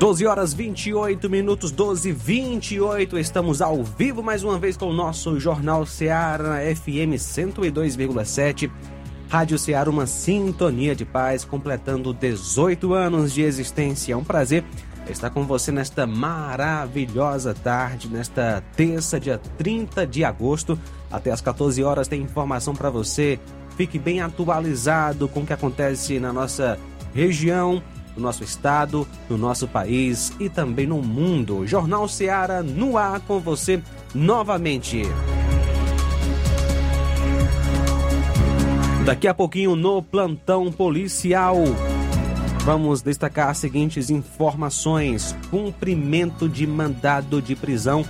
12 horas 28 minutos, 12 28. Estamos ao vivo mais uma vez com o nosso Jornal Seara FM 102,7. Rádio Seara, uma sintonia de paz, completando 18 anos de existência. É um prazer estar com você nesta maravilhosa tarde, nesta terça, dia 30 de agosto. Até às 14 horas tem informação para você. Fique bem atualizado com o que acontece na nossa região no nosso estado, no nosso país e também no mundo. Jornal Seara no ar com você novamente. Daqui a pouquinho no plantão policial. Vamos destacar as seguintes informações: cumprimento de mandado de prisão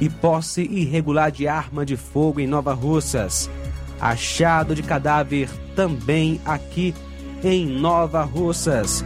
e posse irregular de arma de fogo em Nova Russas. Achado de cadáver também aqui em Nova Russas.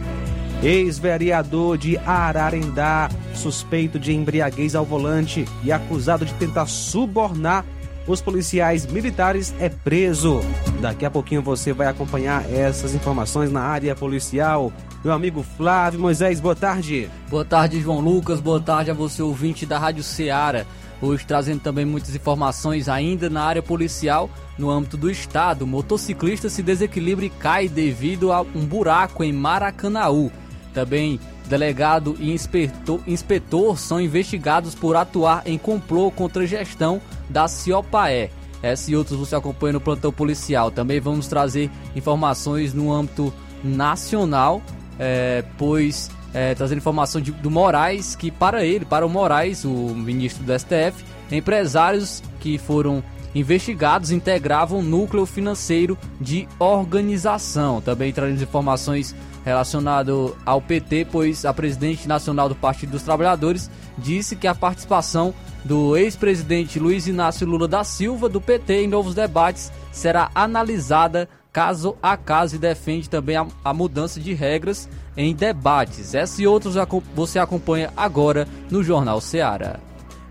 Ex-vereador de Ararendá, suspeito de embriaguez ao volante e acusado de tentar subornar os policiais militares, é preso. Daqui a pouquinho você vai acompanhar essas informações na área policial. Meu amigo Flávio Moisés, boa tarde. Boa tarde, João Lucas. Boa tarde a você, ouvinte da Rádio Ceará. Hoje trazendo também muitas informações ainda na área policial. No âmbito do estado, motociclista se desequilibra e cai devido a um buraco em Maracanaú. Também delegado e inspetor, inspetor são investigados por atuar em complô contra a gestão da Ciopaé. Essa e outros você acompanha no plantão policial. Também vamos trazer informações no âmbito nacional, é, pois é, trazendo informação de, do Moraes, que para ele, para o Moraes, o ministro do STF, empresários que foram investigados integravam núcleo financeiro de organização. Também trazendo informações relacionado ao PT, pois a presidente nacional do Partido dos Trabalhadores disse que a participação do ex-presidente Luiz Inácio Lula da Silva do PT em novos debates será analisada caso a caso e defende também a, a mudança de regras em debates. Essa e outros você acompanha agora no Jornal Ceará.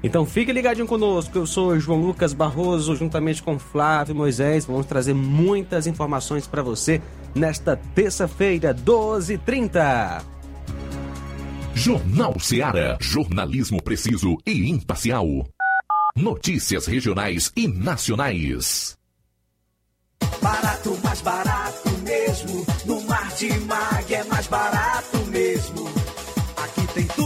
Então fique ligadinho conosco, eu sou João Lucas Barroso, juntamente com Flávio Moisés, vamos trazer muitas informações para você nesta terça-feira, 12h30. Jornal Ceará, jornalismo preciso e imparcial. Notícias regionais e nacionais. Barato, mais barato mesmo, no Martimag é mais barato mesmo. Aqui tem tudo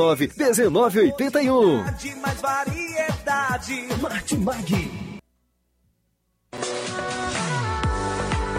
1981. Mais variedade. Martimag.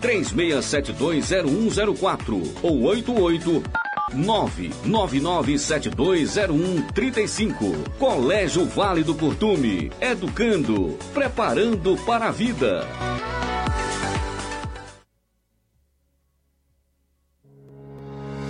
36720104 ou 88 999720135. Colégio Vale do Curtume. Educando, preparando para a vida.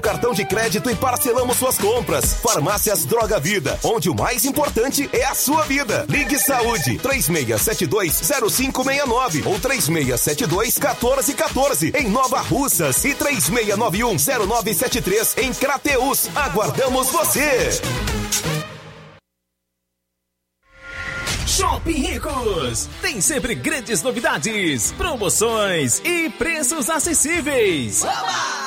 cartão de crédito e parcelamos suas compras. Farmácias Droga Vida, onde o mais importante é a sua vida. Ligue Saúde 36720569 ou 36721414 em Nova Russas e 36910973 em Crateus. Aguardamos você. Shopping Ricos tem sempre grandes novidades, promoções e preços acessíveis. Oba!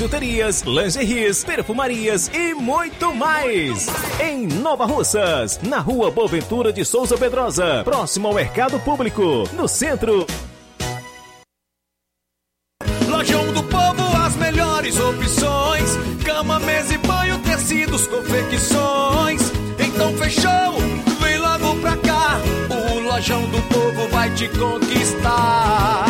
bijuterias, lingeries, perfumarias e muito mais. Em Nova Russas, na rua Boaventura de Souza Pedrosa, próximo ao Mercado Público, no centro. Lojão do Povo, as melhores opções: cama, mesa e banho, tecidos, confecções. Então fechou, vem logo pra cá. O Lojão do Povo vai te conquistar.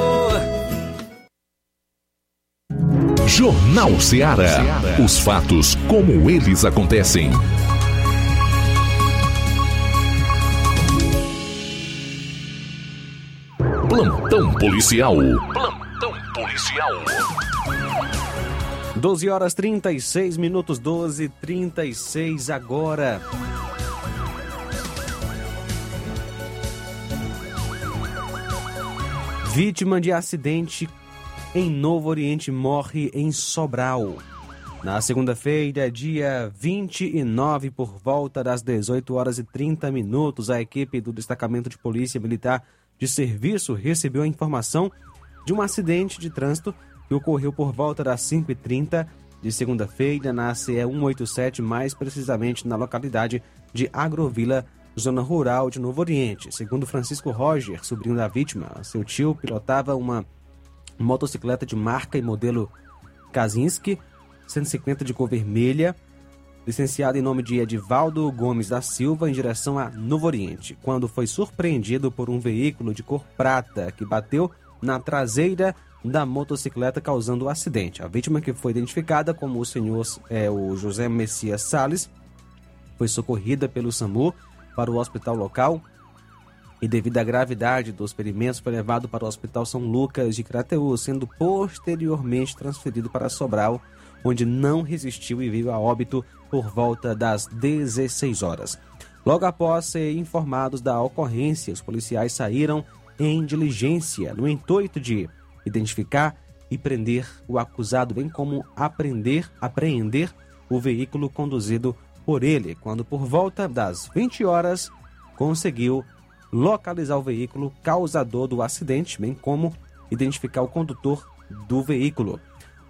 Jornal Ceará. Os fatos como eles acontecem. Plantão policial. Plantão policial. 12 horas 36 minutos, 12 36 agora. Vítima de acidente em Novo Oriente morre em Sobral. Na segunda-feira, dia 29, por volta das 18 horas e 30 minutos, a equipe do Destacamento de Polícia Militar de serviço recebeu a informação de um acidente de trânsito que ocorreu por volta das 5h30 de segunda-feira na CE 187, mais precisamente na localidade de Agrovila, zona rural de Novo Oriente. Segundo Francisco Roger, sobrinho da vítima, seu tio pilotava uma motocicleta de marca e modelo Kazinski 150 de cor vermelha, licenciado em nome de Edivaldo Gomes da Silva, em direção a Novo Oriente, quando foi surpreendido por um veículo de cor prata que bateu na traseira da motocicleta, causando o acidente. A vítima, que foi identificada como o senhor é, o José Messias Sales, foi socorrida pelo SAMU para o hospital local e, devido à gravidade dos ferimentos, foi levado para o Hospital São Lucas de Crateús, sendo posteriormente transferido para Sobral, onde não resistiu e veio a óbito por volta das 16 horas. Logo após ser informados da ocorrência, os policiais saíram em diligência no intuito de identificar e prender o acusado, bem como aprender, apreender o veículo conduzido por ele, quando por volta das 20 horas conseguiu localizar o veículo causador do acidente, bem como identificar o condutor do veículo.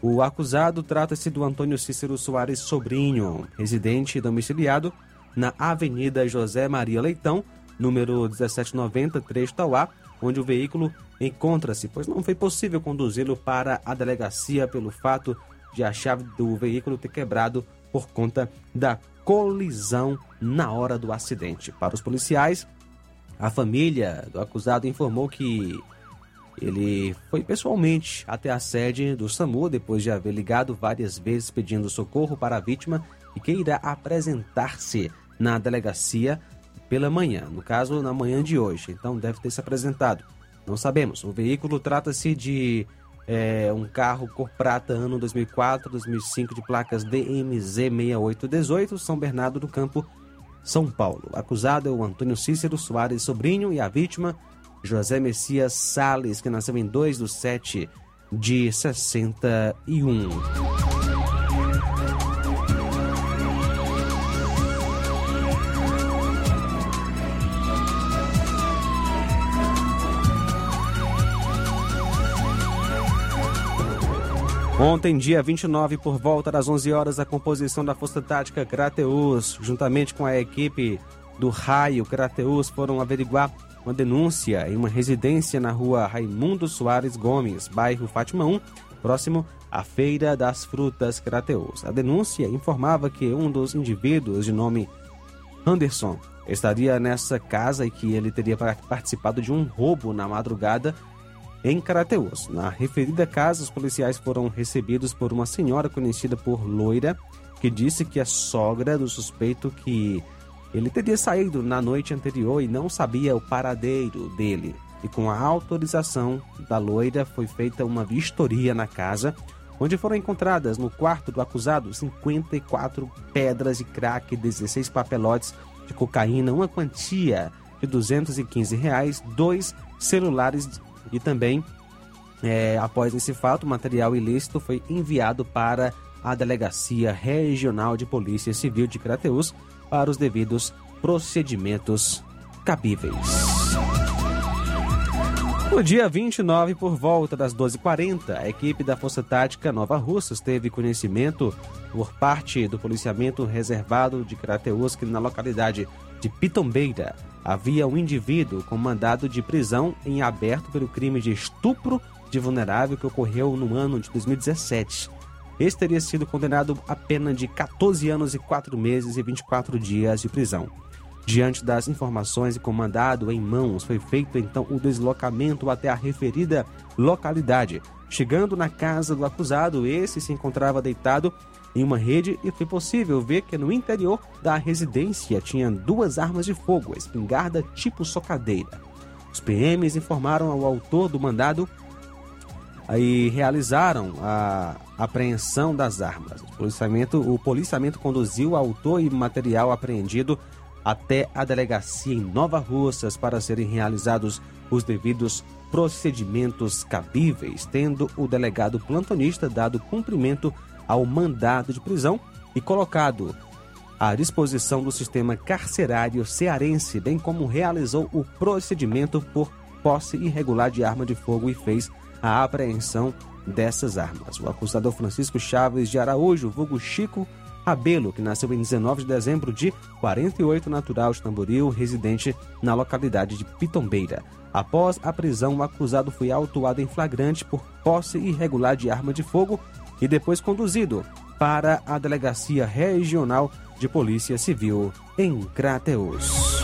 O acusado trata-se do Antônio Cícero Soares Sobrinho, residente domiciliado na Avenida José Maria Leitão, número 1790, trecho Tauá, onde o veículo encontra-se, pois não foi possível conduzi-lo para a delegacia pelo fato de a chave do veículo ter quebrado por conta da colisão na hora do acidente. Para os policiais, a família do acusado informou que ele foi pessoalmente até a sede do SAMU depois de haver ligado várias vezes pedindo socorro para a vítima e que irá apresentar-se na delegacia pela manhã, no caso na manhã de hoje. Então deve ter se apresentado. Não sabemos. O veículo trata-se de é, um carro cor prata ano 2004, 2005 de placas DMZ 6818, São Bernardo do Campo, São Paulo. Acusado é o Antônio Cícero Soares Sobrinho e a vítima José Messias Sales, que nasceu em 2 de 7 de 61. Ontem, dia 29, por volta das 11 horas, a composição da Força Tática Crateus, juntamente com a equipe do Raio Crateus, foram averiguar uma denúncia em uma residência na rua Raimundo Soares Gomes, bairro Fátima 1, próximo à Feira das Frutas Crateus. A denúncia informava que um dos indivíduos de nome Anderson estaria nessa casa e que ele teria participado de um roubo na madrugada em Crateus. Na referida casa, os policiais foram recebidos por uma senhora conhecida por Loira, que disse que a sogra do suspeito que ele teria saído na noite anterior e não sabia o paradeiro dele. E com a autorização da loira, foi feita uma vistoria na casa, onde foram encontradas no quarto do acusado 54 pedras de crack, 16 papelotes de cocaína, uma quantia de 215 reais, dois celulares e também, é, após esse fato, material ilícito foi enviado para a Delegacia Regional de Polícia Civil de Crateús para os devidos procedimentos cabíveis. No dia 29, por volta das 12h40, a equipe da Força Tática Nova Russas teve conhecimento por parte do policiamento reservado de Crateus que na localidade de Pitombeira havia um indivíduo com mandado de prisão em aberto pelo crime de estupro de vulnerável que ocorreu no ano de 2017. Este teria sido condenado a pena de 14 anos e 4 meses e 24 dias de prisão. Diante das informações e comandado em mãos, foi feito então o deslocamento até a referida localidade. Chegando na casa do acusado, esse se encontrava deitado em uma rede e foi possível ver que no interior da residência tinha duas armas de fogo, espingarda tipo socadeira. Os PMs informaram ao autor do mandado e realizaram a apreensão das armas. O policiamento, o policiamento conduziu autor e material apreendido até a delegacia em Nova Russas para serem realizados os devidos procedimentos cabíveis, tendo o delegado plantonista dado cumprimento ao mandado de prisão e colocado à disposição do sistema carcerário cearense, bem como realizou o procedimento por posse irregular de arma de fogo e fez a apreensão dessas armas. O acusador Francisco Chaves de Araújo, vulgo Chico Rabelo, que nasceu em 19 de dezembro de 48, natural de Tamboril, residente na localidade de Pitombeira. Após a prisão, o acusado foi autuado em flagrante por posse irregular de arma de fogo e depois conduzido para a Delegacia Regional de Polícia Civil em Crateus.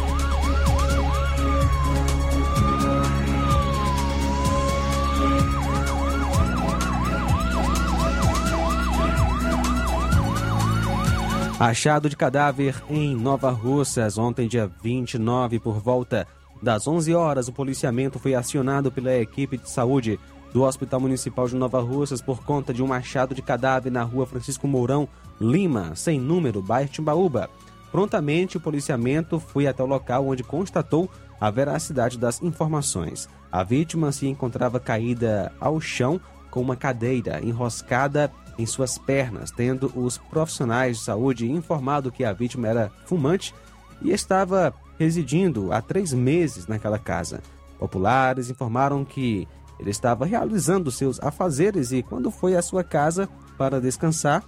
Achado de cadáver em Nova Russas, ontem, dia 29, por volta das 11 horas, o policiamento foi acionado pela equipe de saúde do Hospital Municipal de Nova Russas por conta de um achado de cadáver na rua Francisco Mourão, Lima, sem número, bairro Timbaúba. Prontamente, o policiamento foi até o local onde constatou a veracidade das informações. A vítima se encontrava caída ao chão com uma cadeira enroscada em suas pernas, tendo os profissionais de saúde informado que a vítima era fumante e estava residindo há três meses naquela casa. Populares informaram que ele estava realizando seus afazeres e, quando foi à sua casa para descansar,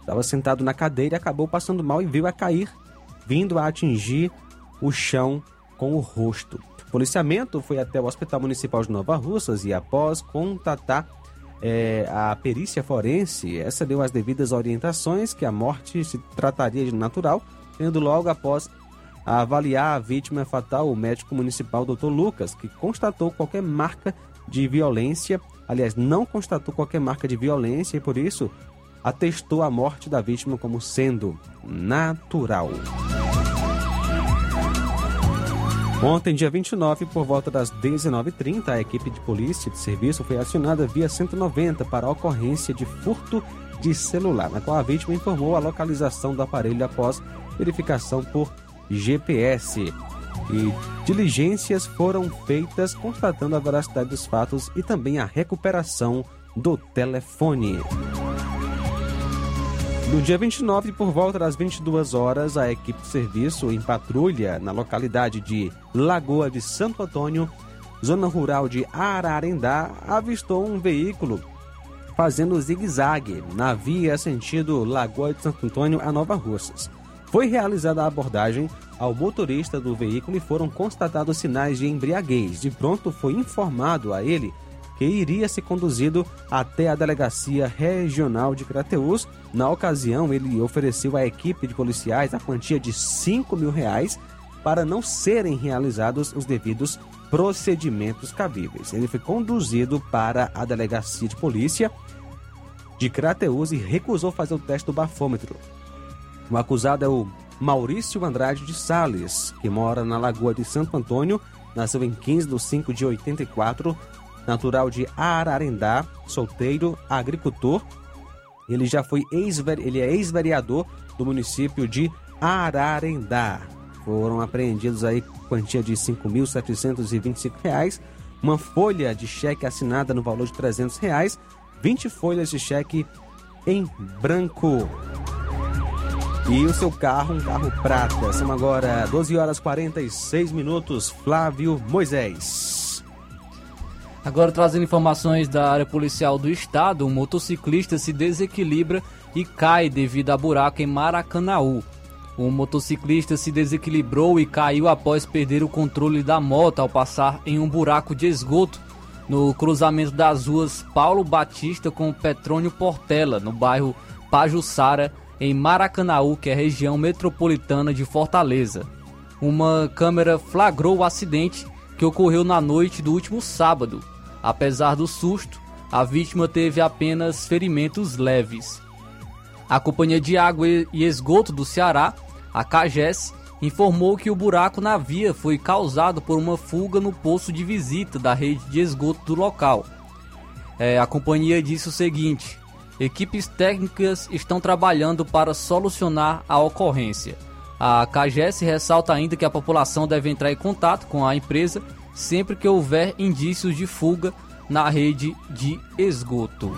estava sentado na cadeira e acabou passando mal e viu a cair, vindo a atingir o chão com o rosto. O policiamento foi até o Hospital Municipal de Nova Russas e, após contatar é, a perícia forense, essa deu as devidas orientações que a morte se trataria de natural, tendo logo após avaliar a vítima fatal o médico municipal Dr. Lucas, que constatou qualquer marca de violência, aliás, não constatou qualquer marca de violência e por isso atestou a morte da vítima como sendo natural. Ontem, dia 29, por volta das 19h30, a equipe de polícia de serviço foi acionada via 190 para a ocorrência de furto de celular, na qual a vítima informou a localização do aparelho após verificação por GPS. E diligências foram feitas constatando a veracidade dos fatos e também a recuperação do telefone. No dia 29, por volta das 22 horas, a equipe de serviço em patrulha na localidade de Lagoa de Santo Antônio, zona rural de Ararendá, avistou um veículo fazendo zigue-zague na via sentido Lagoa de Santo Antônio a Nova Russas. Foi realizada a abordagem ao motorista do veículo e foram constatados sinais de embriaguez. De pronto, foi informado a ele que iria ser conduzido até a Delegacia Regional de Crateús. Na ocasião, ele ofereceu à equipe de policiais a quantia de 5 mil reais para não serem realizados os devidos procedimentos cabíveis. Ele foi conduzido para a Delegacia de Polícia de Crateús e recusou fazer o teste do bafômetro. O acusado é o Maurício Andrade de Sales, que mora na Lagoa de Santo Antônio, nasceu em 15 de 5 de 84, natural de Ararendá, solteiro, agricultor. Ele já foi ex ele é ex-vereador do município de Ararendá. Foram apreendidos aí quantia de R$ 5.725, uma folha de cheque assinada no valor de 300 reais, 20 folhas de cheque em branco. E o seu carro, um carro prata. São agora 12 horas 46 minutos. Flávio Moisés. Agora trazendo informações da área policial do estado, um motociclista se desequilibra e cai devido a buraco em Maracanaú. O motociclista se desequilibrou e caiu após perder o controle da moto ao passar em um buraco de esgoto no cruzamento das ruas Paulo Batista com Petrônio Portela, no bairro Pajuçara, em Maracanaú, que é região metropolitana de Fortaleza. Uma câmera flagrou o acidente que ocorreu na noite do último sábado. Apesar do susto, a vítima teve apenas ferimentos leves. A Companhia de Água e Esgoto do Ceará, a CAGES, informou que o buraco na via foi causado por uma fuga no poço de visita da rede de esgoto do local. É, a companhia disse o seguinte: equipes técnicas estão trabalhando para solucionar a ocorrência. A CAGES ressalta ainda que a população deve entrar em contato com a empresa sempre que houver indícios de fuga na rede de esgoto.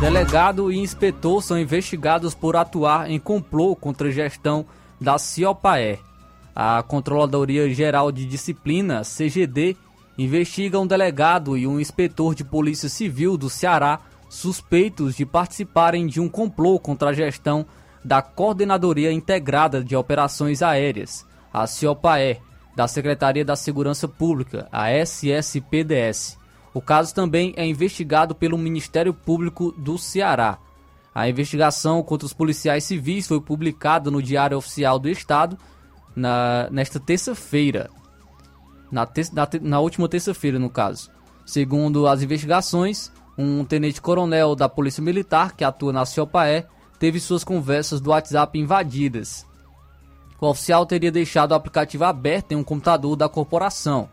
Delegado e inspetor são investigados por atuar em complô contra a gestão da CIOPAE. A Controladoria Geral de Disciplina, CGD, investiga um delegado e um inspetor de Polícia Civil do Ceará suspeitos de participarem de um complô contra a gestão da Coordenadoria Integrada de Operações Aéreas, a CIOPAE, da Secretaria da Segurança Pública, a SSPDS. O caso também é investigado pelo Ministério Público do Ceará. A investigação contra os policiais civis foi publicada no Diário Oficial do Estado na, nesta terça-feira. Na, na, na última terça-feira, no caso. Segundo as investigações, um tenente-coronel da Polícia Militar, que atua na CIOPAE, teve suas conversas do WhatsApp invadidas. O oficial teria deixado o aplicativo aberto em um computador da corporação.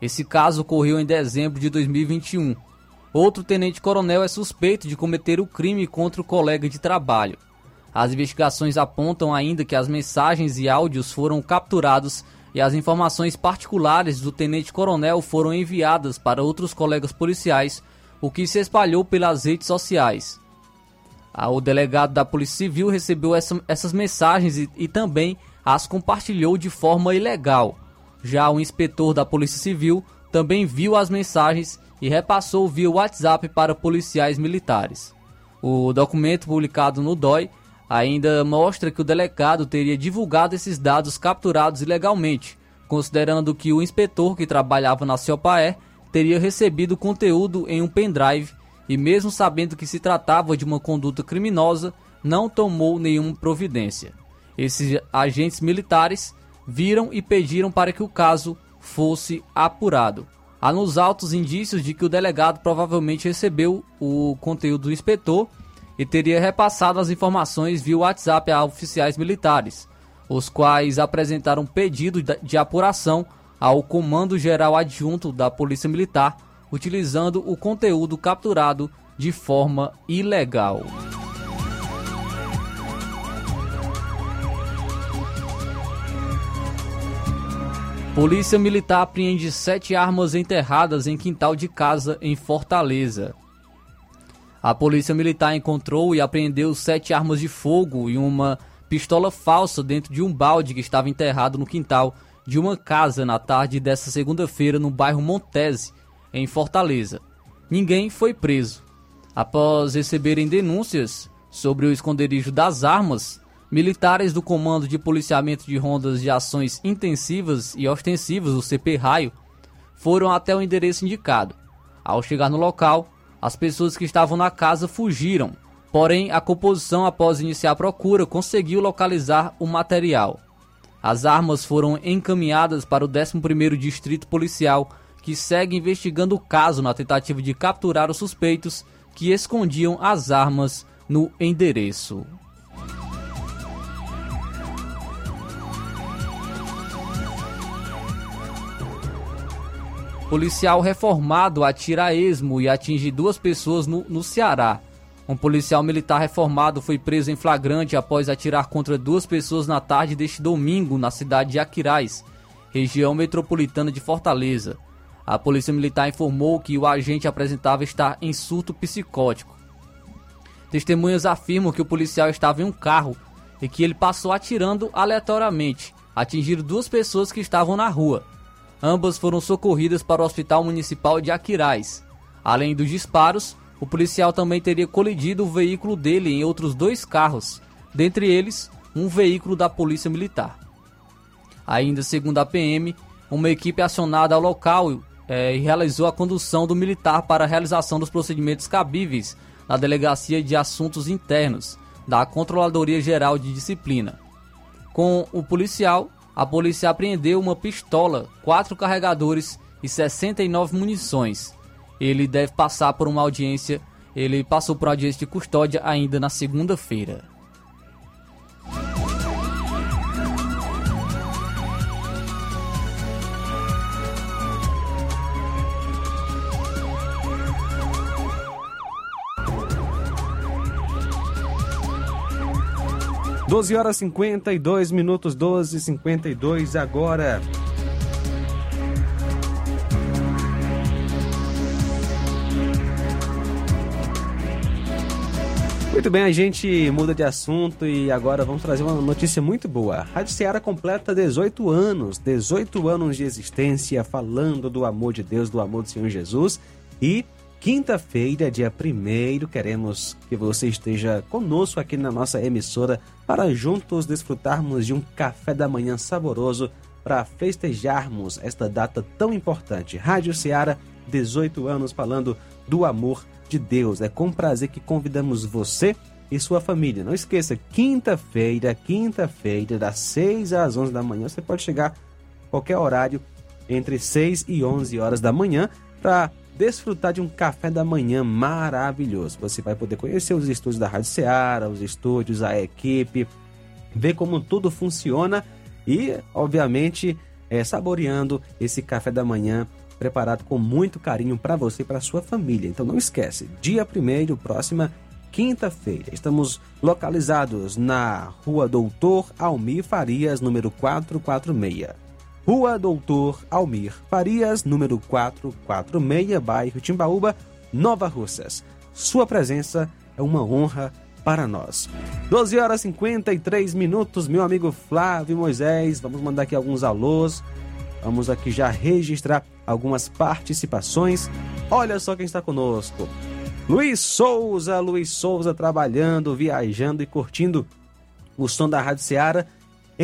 Esse caso ocorreu em dezembro de 2021. Outro tenente-coronel é suspeito de cometer o crime contra o colega de trabalho. As investigações apontam ainda que as mensagens e áudios foram capturados e as informações particulares do tenente-coronel foram enviadas para outros colegas policiais, o que se espalhou pelas redes sociais. Ah, o delegado da Polícia Civil recebeu essa, essas mensagens e, e também as compartilhou de forma ilegal. Já o inspetor da Polícia Civil também viu as mensagens e repassou via WhatsApp para policiais militares. O documento publicado no DOI ainda mostra que o delegado teria divulgado esses dados capturados ilegalmente, considerando que o inspetor que trabalhava na CIOPAE teria recebido conteúdo em um pendrive e, mesmo sabendo que se tratava de uma conduta criminosa, não tomou nenhuma providência. Esses agentes militares viram e pediram para que o caso fosse apurado. Há nos autos indícios de que o delegado provavelmente recebeu o conteúdo do inspetor e teria repassado as informações via WhatsApp a oficiais militares, os quais apresentaram pedido de apuração ao Comando Geral Adjunto da Polícia Militar, utilizando o conteúdo capturado de forma ilegal. Polícia Militar apreende sete armas enterradas em quintal de casa em Fortaleza. A Polícia Militar encontrou e apreendeu sete armas de fogo e uma pistola falsa dentro de um balde que estava enterrado no quintal de uma casa na tarde desta segunda-feira no bairro Montese, em Fortaleza. Ninguém foi preso. Após receberem denúncias sobre o esconderijo das armas, Militares do Comando de Policiamento de Rondas de Ações Intensivas e Ostensivas, o CP Raio, foram até o endereço indicado. Ao chegar no local, as pessoas que estavam na casa fugiram, porém a composição após iniciar a procura conseguiu localizar o material. As armas foram encaminhadas para o 11º Distrito Policial, que segue investigando o caso na tentativa de capturar os suspeitos que escondiam as armas no endereço. Policial reformado atira a esmo e atinge duas pessoas no, no Ceará. Um policial militar reformado foi preso em flagrante após atirar contra duas pessoas na tarde deste domingo na cidade de Aquiraz, região metropolitana de Fortaleza. A polícia militar informou que o agente apresentava estar em surto psicótico. Testemunhas afirmam que o policial estava em um carro e que ele passou atirando aleatoriamente, atingindo duas pessoas que estavam na rua. Ambas foram socorridas para o Hospital Municipal de Aquiraz. Além dos disparos, o policial também teria colidido o veículo dele em outros dois carros, dentre eles um veículo da Polícia Militar. Ainda segundo a PM, uma equipe acionada ao local é, realizou a condução do militar para a realização dos procedimentos cabíveis na Delegacia de Assuntos Internos da Controladoria Geral de Disciplina. Com o policial, a polícia apreendeu uma pistola, quatro carregadores e 69 munições. Ele deve passar por uma audiência. Ele passou por audiência de custódia ainda na segunda-feira. 12 horas 52 minutos, 12 e 52 agora. Muito bem, a gente muda de assunto e agora vamos trazer uma notícia muito boa. Rádio Ceará completa 18 anos, 18 anos de existência falando do amor de Deus, do amor do Senhor Jesus. E quinta-feira, dia 1 queremos que você esteja conosco aqui na nossa emissora para juntos desfrutarmos de um café da manhã saboroso para festejarmos esta data tão importante. Rádio Ceará, 18 anos falando do amor de Deus. É com prazer que convidamos você e sua família. Não esqueça, quinta-feira, quinta-feira, das 6 às 11 da manhã, você pode chegar qualquer horário entre 6 e 11 horas da manhã para desfrutar de um café da manhã maravilhoso. Você vai poder conhecer os estúdios da Rádio Ceará, os estúdios, a equipe, ver como tudo funciona e, obviamente, é, saboreando esse café da manhã preparado com muito carinho para você e para sua família. Então não esquece, dia 1 próxima quinta-feira. Estamos localizados na Rua Doutor Almir Farias, número 446. Rua Doutor Almir Farias, número 446, bairro Timbaúba, Nova Russas. Sua presença é uma honra para nós. 12 horas e 53 minutos, meu amigo Flávio Moisés. Vamos mandar aqui alguns alôs. Vamos aqui já registrar algumas participações. Olha só quem está conosco. Luiz Souza, Luiz Souza trabalhando, viajando e curtindo o som da Rádio Seara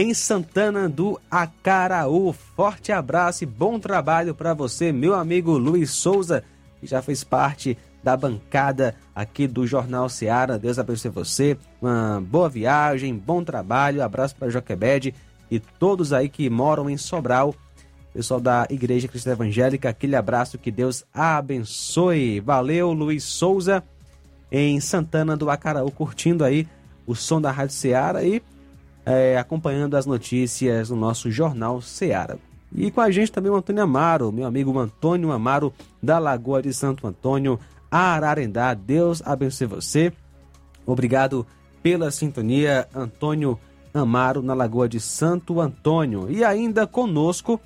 em Santana do Acaraú. Forte abraço e bom trabalho para você, meu amigo Luiz Souza, que já fez parte da bancada aqui do Jornal Seara. Deus abençoe você. Uma boa viagem, bom trabalho. Abraço para Joquebede e todos aí que moram em Sobral pessoal da Igreja Cristã Evangélica, aquele abraço, que Deus abençoe. Valeu, Luiz Souza, em Santana do Acaraú, curtindo aí o som da Rádio Ceará e é, acompanhando as notícias no nosso Jornal Ceará. E com a gente também o Antônio Amaro, meu amigo Antônio Amaro, da Lagoa de Santo Antônio, Ararendá. Deus abençoe você. Obrigado pela sintonia, Antônio Amaro, na Lagoa de Santo Antônio. E ainda conosco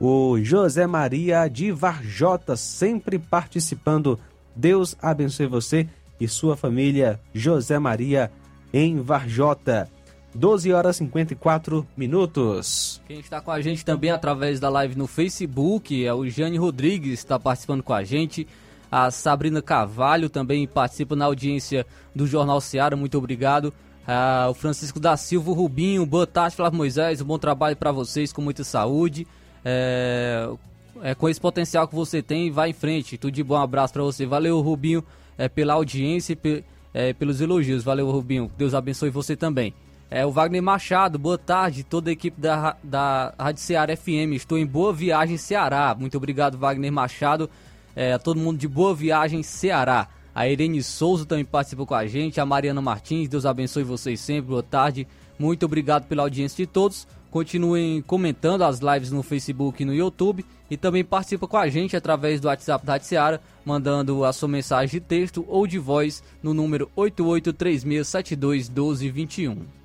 o José Maria de Varjota, sempre participando. Deus abençoe você e sua família, José Maria em Varjota. 12 horas e 54 minutos. Quem está com a gente também através da live no Facebook é o Jane Rodrigues, está participando com a gente. A Sabrina Carvalho também participa na audiência do Jornal Seara, muito obrigado. Ah, o Francisco da Silva Rubinho, boa tarde, Flávio Moisés, um bom trabalho para vocês, com muita saúde é, é, com esse potencial que você tem, vai em frente. Tudo de bom, um abraço para você. Valeu, Rubinho, é, pela audiência e pe, é, pelos elogios. Valeu, Rubinho. Deus abençoe você também. É, o Wagner Machado, boa tarde, toda a equipe da, da Rádio Ceará FM. Estou em Boa Viagem, Ceará. Muito obrigado, Wagner Machado. É, todo mundo de Boa Viagem, Ceará. A Irene Souza também participou com a gente. A Mariana Martins, Deus abençoe vocês sempre. Boa tarde. Muito obrigado pela audiência de todos. Continuem comentando as lives no Facebook e no YouTube e também participa com a gente através do WhatsApp da Rádio Seara, mandando a sua mensagem de texto ou de voz no número 8836721221.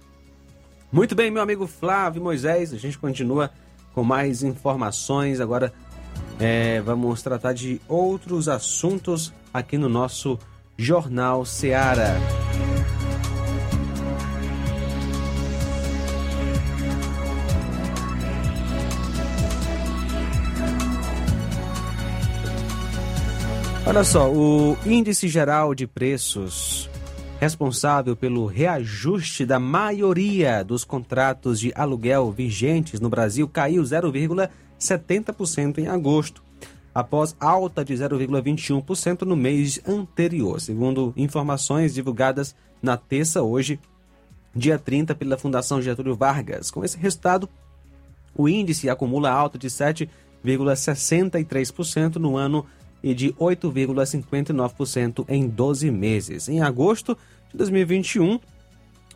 Muito bem, meu amigo Flávio Moisés, a gente continua com mais informações. Agora é, vamos tratar de outros assuntos aqui no nosso Jornal Seara. Olha só, o índice geral de preços responsável pelo reajuste da maioria dos contratos de aluguel vigentes no Brasil caiu 0,70% em agosto, após alta de 0,21% no mês anterior, segundo informações divulgadas na terça hoje, dia 30 pela Fundação Getúlio Vargas. Com esse resultado, o índice acumula alta de 7,63% no ano e de 8,59% em 12 meses. Em agosto de 2021,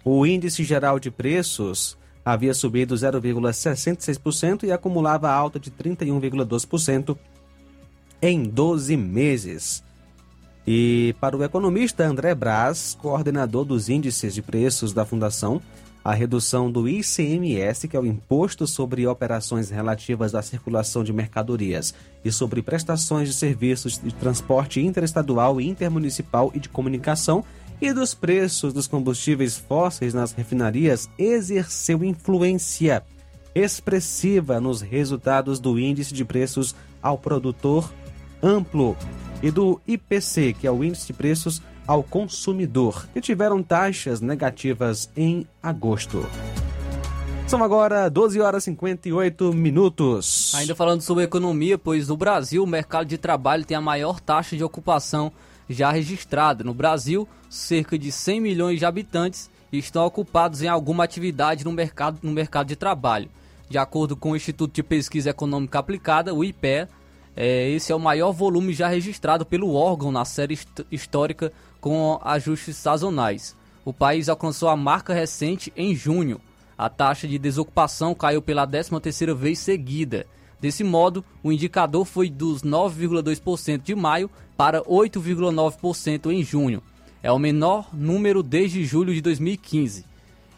o índice geral de preços havia subido 0,66% e acumulava alta de 31,2% em 12 meses. E para o economista André Braz, coordenador dos índices de preços da Fundação, a redução do ICMS, que é o Imposto sobre Operações Relativas à Circulação de Mercadorias, e sobre prestações de serviços de transporte interestadual e intermunicipal e de comunicação, e dos preços dos combustíveis fósseis nas refinarias exerceu influência expressiva nos resultados do índice de preços ao produtor amplo e do IPC, que é o índice de preços ao consumidor, que tiveram taxas negativas em agosto. São agora 12 horas e 58 minutos. Ainda falando sobre economia, pois no Brasil o mercado de trabalho tem a maior taxa de ocupação já registrada. No Brasil, cerca de 100 milhões de habitantes estão ocupados em alguma atividade no mercado, no mercado de trabalho. De acordo com o Instituto de Pesquisa Econômica Aplicada, o IPE, é, esse é o maior volume já registrado pelo órgão na série histórica com ajustes sazonais. O país alcançou a marca recente em junho. A taxa de desocupação caiu pela 13ª vez seguida. Desse modo, o indicador foi dos 9,2% de maio para 8,9% em junho. É o menor número desde julho de 2015.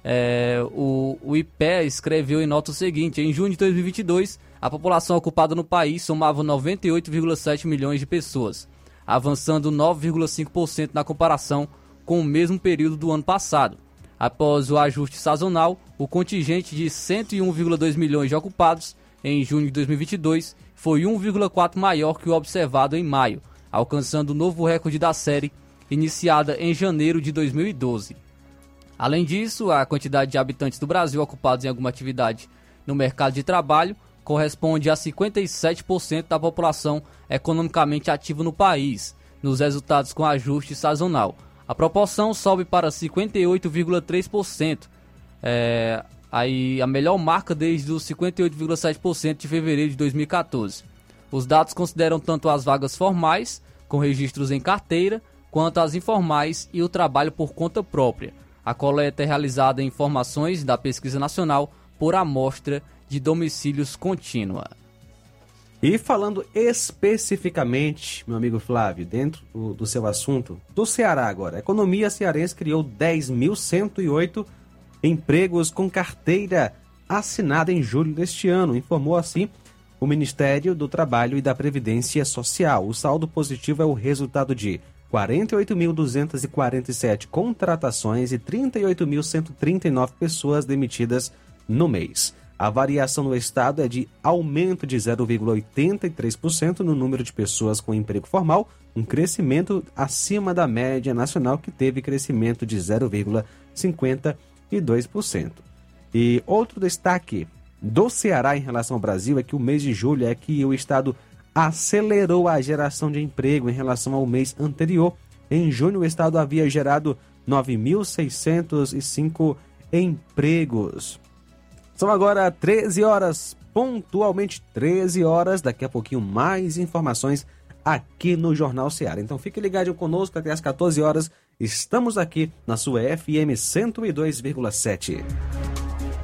É, o, o IPE escreveu em nota o seguinte: em junho de 2022, a população ocupada no país somava 98,7 milhões de pessoas avançando 9,5% na comparação com o mesmo período do ano passado. Após o ajuste sazonal, o contingente de 101,2 milhões de ocupados em junho de 2022 foi 1,4 maior que o observado em maio, alcançando o novo recorde da série iniciada em janeiro de 2012. Além disso, a quantidade de habitantes do Brasil ocupados em alguma atividade no mercado de trabalho corresponde a 57% da população economicamente ativa no país, nos resultados com ajuste sazonal. A proporção sobe para 58,3%, é, aí a melhor marca desde os 58,7% de fevereiro de 2014. Os dados consideram tanto as vagas formais, com registros em carteira, quanto as informais e o trabalho por conta própria. A coleta é realizada em informações da Pesquisa Nacional por amostra de domicílios contínua. E falando especificamente, meu amigo Flávio, dentro do, seu assunto, do Ceará agora, a economia cearense criou 10.108 empregos com carteira assinada em julho deste ano, informou assim o Ministério do Trabalho e da Previdência Social. O saldo positivo é o resultado de 48.247 contratações e 38.139 pessoas demitidas no mês. A variação no estado é de aumento de 0,83% no número de pessoas com emprego formal, um crescimento acima da média nacional que teve crescimento de 0,52%. E outro destaque do Ceará em relação ao Brasil é que o mês de julho é que o estado acelerou a geração de emprego em relação ao mês anterior. Em junho, o estado havia gerado 9.605 empregos. São agora 13 horas, pontualmente 13 horas. Daqui a pouquinho mais informações aqui no Jornal Seara. Então fique ligado conosco até as 14 horas. Estamos aqui na sua FM 102,7.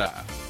对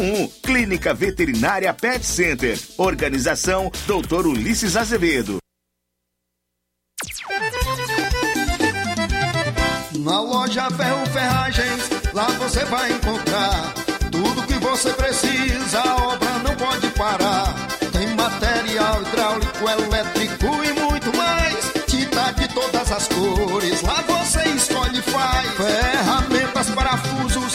01. Clínica Veterinária Pet Center. Organização Dr. Ulisses Azevedo. Na loja Ferro Ferragens, lá você vai encontrar tudo que você precisa, a obra não pode parar. Tem material hidráulico, elétrico e muito mais. Tinta de todas as cores. Lá você escolhe e faz. Ferramentas, parafusos,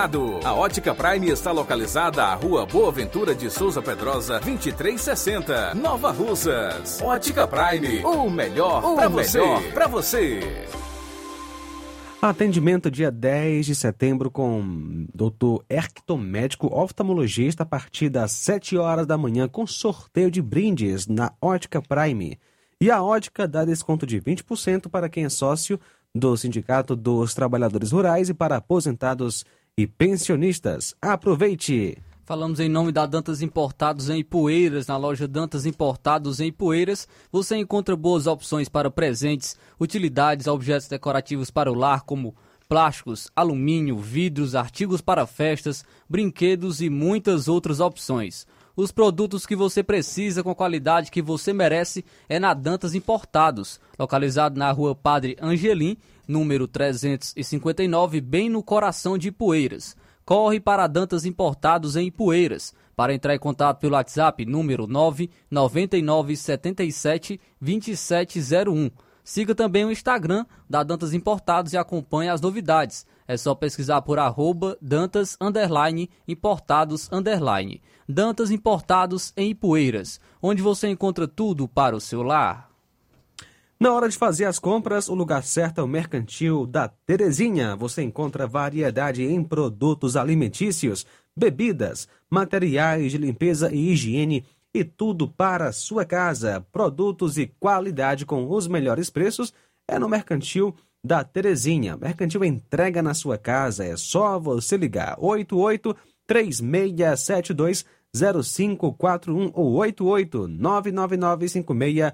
A Ótica Prime está localizada à Rua Boa Ventura de Souza Pedrosa, 2360, Nova Russas. Ótica Prime, o melhor para você. Para você. Atendimento dia 10 de setembro com Dr. Erkton, médico oftalmologista, a partir das 7 horas da manhã, com sorteio de brindes na Ótica Prime. E a Ótica dá desconto de 20% para quem é sócio do Sindicato dos Trabalhadores Rurais e para aposentados e pensionistas. Aproveite! Falamos em nome da Dantas Importados em Ipueiras. Na loja Dantas Importados em Ipueiras, você encontra boas opções para presentes, utilidades, objetos decorativos para o lar, como plásticos, alumínio, vidros, artigos para festas, brinquedos e muitas outras opções. Os produtos que você precisa com a qualidade que você merece é na Dantas Importados, localizado na rua Padre Angelim, número 359, bem no coração de Ipueiras. Corre para Dantas Importados em Ipueiras. Para entrar em contato pelo WhatsApp, número 99977 2701. Siga também o Instagram da Dantas Importados e acompanhe as novidades. É só pesquisar por arroba Dantas underline, Importados underline. Dantas Importados em Ipueiras, onde você encontra tudo para o seu lar. Na hora de fazer as compras, o lugar certo é o Mercantil da Terezinha. Você encontra variedade em produtos alimentícios, bebidas, materiais de limpeza e higiene e tudo para a sua casa. Produtos e qualidade com os melhores preços é no Mercantil da Terezinha. Mercantil entrega na sua casa, é só você ligar 88 3672 0541 ou 88 99956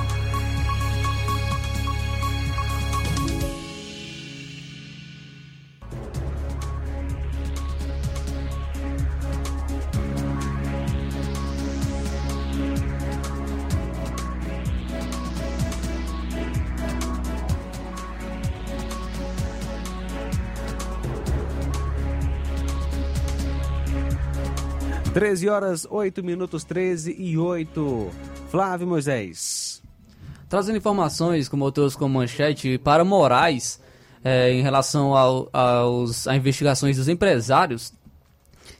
13 horas, 8 minutos, 13 e 8. Flávio Moisés. Trazendo informações, eu trouxe com manchete, para Moraes, é, em relação ao, aos, a investigações dos empresários,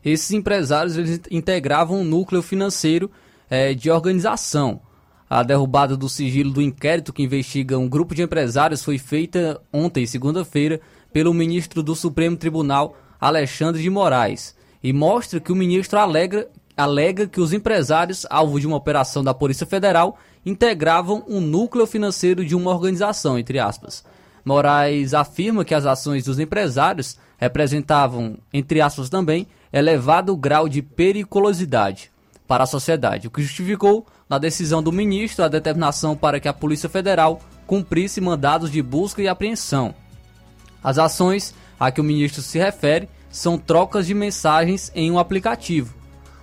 esses empresários eles integravam um núcleo financeiro é, de organização. A derrubada do sigilo do inquérito que investiga um grupo de empresários foi feita ontem, segunda-feira, pelo ministro do Supremo Tribunal, Alexandre de Moraes e mostra que o ministro alega, alega que os empresários, alvo de uma operação da Polícia Federal, integravam um núcleo financeiro de uma organização, entre aspas. Moraes afirma que as ações dos empresários representavam, entre aspas também, elevado grau de periculosidade para a sociedade, o que justificou, na decisão do ministro, a determinação para que a Polícia Federal cumprisse mandados de busca e apreensão. As ações a que o ministro se refere são trocas de mensagens em um aplicativo.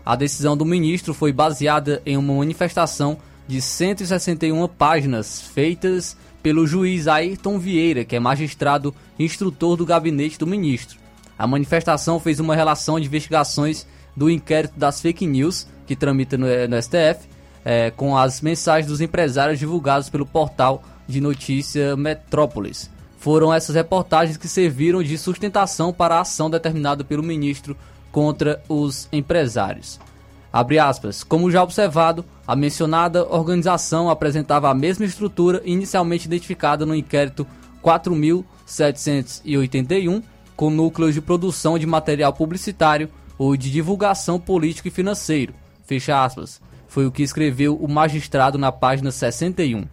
A decisão do ministro foi baseada em uma manifestação de 161 páginas feitas pelo juiz Ayrton Vieira, que é magistrado instrutor do gabinete do ministro. A manifestação fez uma relação de investigações do inquérito das fake news, que tramita no, no STF, é, com as mensagens dos empresários divulgados pelo portal de notícia Metrópolis. Foram essas reportagens que serviram de sustentação para a ação determinada pelo ministro contra os empresários. Abre aspas. Como já observado, a mencionada organização apresentava a mesma estrutura inicialmente identificada no inquérito 4781, com núcleos de produção de material publicitário ou de divulgação político e financeiro. Fecha aspas. Foi o que escreveu o magistrado na página 61.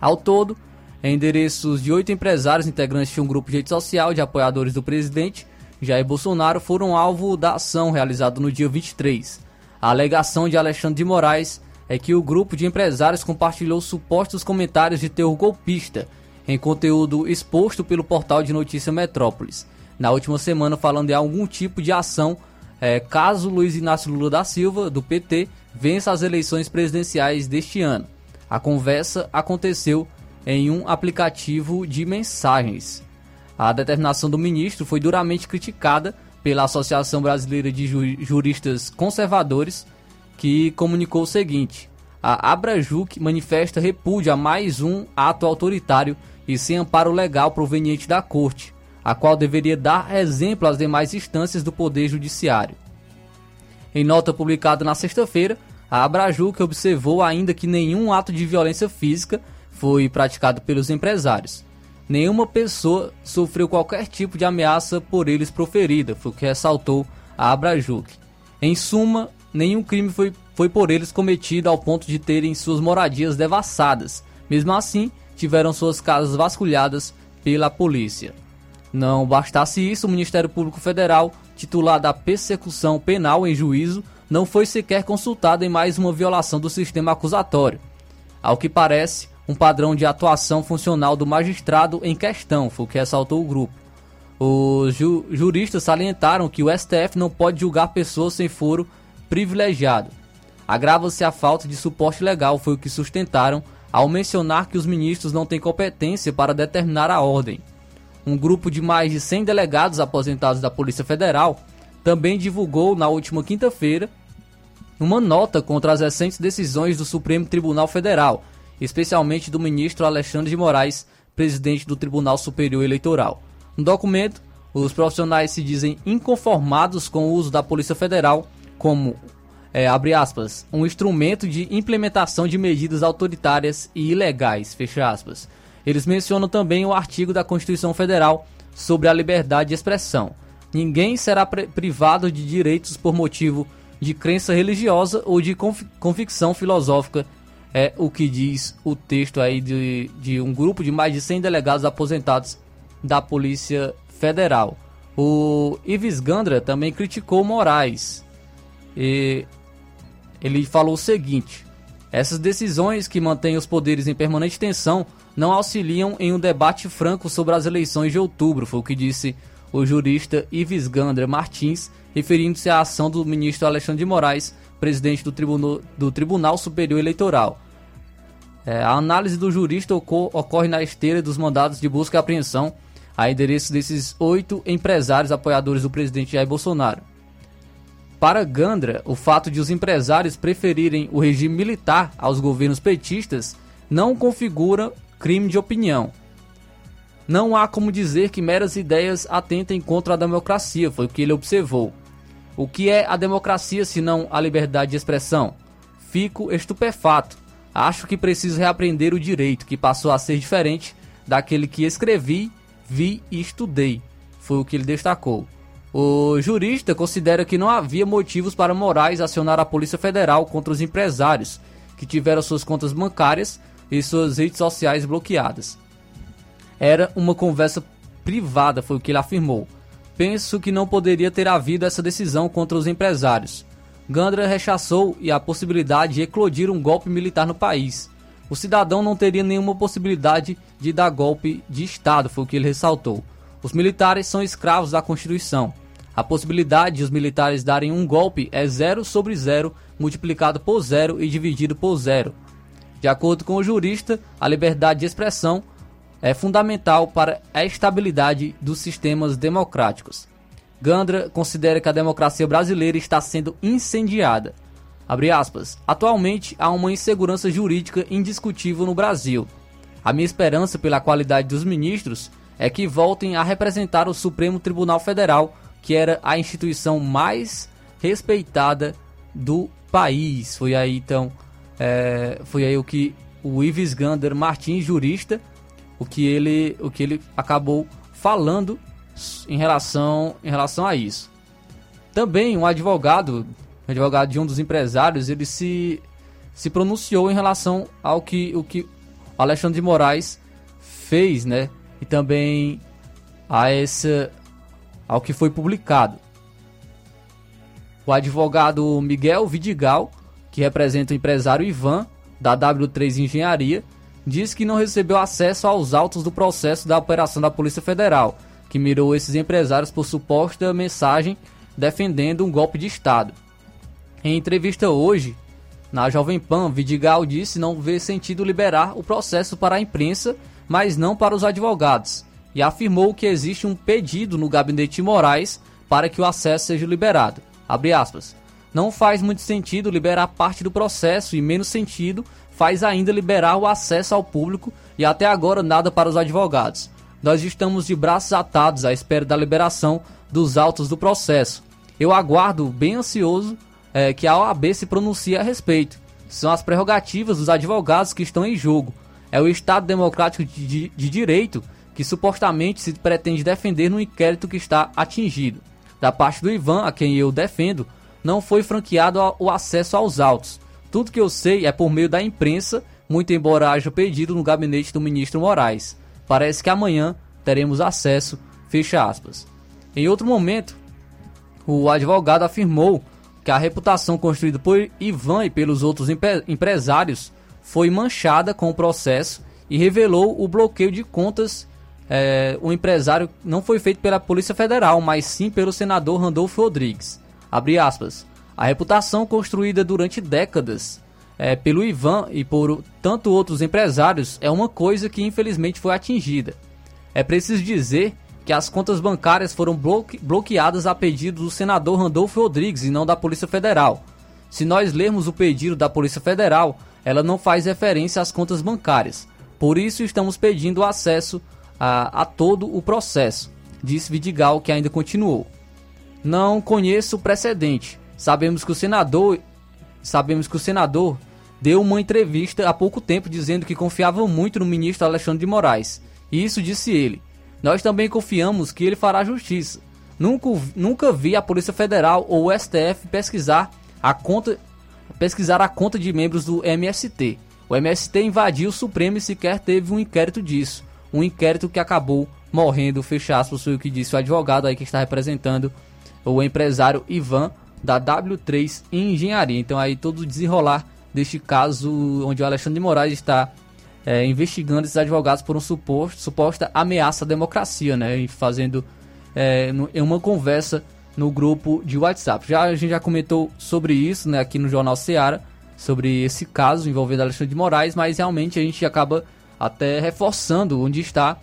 Ao todo, Endereços de oito empresários integrantes de um grupo de rede social de apoiadores do presidente Jair Bolsonaro foram alvo da ação realizada no dia 23. A alegação de Alexandre de Moraes é que o grupo de empresários compartilhou supostos comentários de teor golpista em conteúdo exposto pelo portal de notícia Metrópolis. Na última semana, falando de algum tipo de ação é, caso Luiz Inácio Lula da Silva, do PT, vença as eleições presidenciais deste ano. A conversa aconteceu em um aplicativo de mensagens. A determinação do ministro foi duramente criticada pela Associação Brasileira de Juristas Conservadores, que comunicou o seguinte: a Abrajuc manifesta repúdio a mais um ato autoritário e sem amparo legal proveniente da Corte, a qual deveria dar exemplo às demais instâncias do Poder Judiciário. Em nota publicada na sexta-feira, a Abrajuc observou ainda que nenhum ato de violência física foi praticado pelos empresários. Nenhuma pessoa sofreu qualquer tipo de ameaça por eles proferida, foi o que ressaltou a Abrajuc. Em suma, nenhum crime foi, foi por eles cometido ao ponto de terem suas moradias devassadas. Mesmo assim, tiveram suas casas vasculhadas pela polícia. Não bastasse isso, o Ministério Público Federal, titular da persecução penal em juízo, não foi sequer consultado em mais uma violação do sistema acusatório. Ao que parece, um padrão de atuação funcional do magistrado em questão, foi o que ressaltou o grupo. Os ju juristas salientaram que o STF não pode julgar pessoas sem foro privilegiado. Agrava-se a falta de suporte legal, foi o que sustentaram ao mencionar que os ministros não têm competência para determinar a ordem. Um grupo de mais de 100 delegados aposentados da Polícia Federal também divulgou na última quinta-feira uma nota contra as recentes decisões do Supremo Tribunal Federal, especialmente do ministro Alexandre de Moraes, presidente do Tribunal Superior Eleitoral. No documento, Os profissionais se dizem inconformados com o uso da Polícia Federal como, é, abre aspas, um instrumento de implementação de medidas autoritárias e ilegais, fecha aspas. Eles mencionam também o artigo da Constituição Federal sobre a liberdade de expressão. Ninguém será privado de direitos por motivo de crença religiosa ou de convicção filosófica, é o que diz o texto aí de, de um grupo de mais de 100 delegados aposentados da Polícia Federal. O Ives Gandra também criticou Moraes. E ele falou o seguinte: essas decisões que mantêm os poderes em permanente tensão não auxiliam em um debate franco sobre as eleições de outubro, foi o que disse o jurista Ives Gandra Martins, referindo-se à ação do ministro Alexandre de Moraes, presidente do, Tribunal, do Tribunal Superior Eleitoral. É, a análise do jurista ocorre na esteira dos mandados de busca e apreensão a endereço desses oito empresários apoiadores do presidente Jair Bolsonaro. Para Gandra, o fato de os empresários preferirem o regime militar aos governos petistas não configura crime de opinião. Não há como dizer que meras ideias atentem contra a democracia, foi o que ele observou. O que é a democracia se não a liberdade de expressão? Fico estupefato. Acho que preciso reaprender o direito, que passou a ser diferente daquele que escrevi vi e estudei, foi o que ele destacou. O jurista considera que não havia motivos para Moraes acionar a Polícia Federal contra os empresários que tiveram suas contas bancárias e suas redes sociais bloqueadas. Era uma conversa privada, foi o que ele afirmou. Penso que não poderia ter havido essa decisão contra os empresários. Gandra rechaçou e a possibilidade de eclodir um golpe militar no país o cidadão não teria nenhuma possibilidade de dar golpe de Estado, foi o que ele ressaltou. Os militares são escravos da Constituição. A possibilidade de os militares darem um golpe é zero sobre zero multiplicado por zero e dividido por zero. De acordo com o jurista, a liberdade de expressão é fundamental para a estabilidade dos sistemas democráticos. Gandra considera que a democracia brasileira está sendo incendiada. Aspas, Atualmente há uma insegurança jurídica indiscutível no Brasil. A minha esperança pela qualidade dos ministros é que voltem a representar o Supremo Tribunal Federal, que era a instituição mais respeitada do país. Foi aí então, é, foi aí o que o Ives Gander Martins, jurista, o que ele, o que ele acabou falando em relação, em relação a isso. Também um advogado advogado de um dos empresários, ele se, se pronunciou em relação ao que o que Alexandre de Moraes fez, né? E também a essa ao que foi publicado. O advogado Miguel Vidigal, que representa o empresário Ivan da W3 Engenharia, diz que não recebeu acesso aos autos do processo da operação da Polícia Federal, que mirou esses empresários por suposta mensagem defendendo um golpe de Estado. Em entrevista hoje, na Jovem Pan, Vidigal disse não ver sentido liberar o processo para a imprensa, mas não para os advogados, e afirmou que existe um pedido no gabinete de Moraes para que o acesso seja liberado. Não faz muito sentido liberar parte do processo e menos sentido faz ainda liberar o acesso ao público e até agora nada para os advogados. Nós estamos de braços atados à espera da liberação dos autos do processo. Eu aguardo bem ansioso é, que a OAB se pronuncie a respeito. São as prerrogativas dos advogados que estão em jogo. É o Estado Democrático de, de, de Direito que supostamente se pretende defender no inquérito que está atingido. Da parte do Ivan, a quem eu defendo, não foi franqueado o acesso aos autos. Tudo que eu sei é por meio da imprensa, muito embora haja pedido no gabinete do ministro Moraes. Parece que amanhã teremos acesso, fecha aspas. Em outro momento, o advogado afirmou que a reputação construída por Ivan e pelos outros empresários foi manchada com o processo e revelou o bloqueio de contas. É, o empresário não foi feito pela Polícia Federal, mas sim pelo senador Randolfo Rodrigues. Abre aspas. A reputação construída durante décadas é, pelo Ivan e por tanto outros empresários é uma coisa que infelizmente foi atingida. É preciso dizer que as contas bancárias foram bloque bloqueadas a pedido do senador Randolfo Rodrigues e não da Polícia Federal. Se nós lermos o pedido da Polícia Federal, ela não faz referência às contas bancárias. Por isso estamos pedindo acesso a, a todo o processo. disse Vidigal, que ainda continuou. Não conheço precedente. Sabemos que o senador sabemos que o senador deu uma entrevista há pouco tempo dizendo que confiava muito no ministro Alexandre de Moraes. E isso disse ele. Nós também confiamos que ele fará justiça. Nunca, nunca vi a Polícia Federal ou o STF pesquisar a conta pesquisar a conta de membros do MST. O MST invadiu o Supremo e sequer teve um inquérito disso. Um inquérito que acabou morrendo, fecha foi o que disse o advogado aí que está representando o empresário Ivan da W3 Engenharia. Então aí todo o desenrolar deste caso onde o Alexandre de Moraes está é, investigando esses advogados por uma suposto, suposta ameaça à democracia, né? E fazendo é, em uma conversa no grupo de WhatsApp. Já a gente já comentou sobre isso, né, aqui no Jornal Ceará, sobre esse caso envolvendo Alexandre de Moraes, mas realmente a gente acaba até reforçando onde está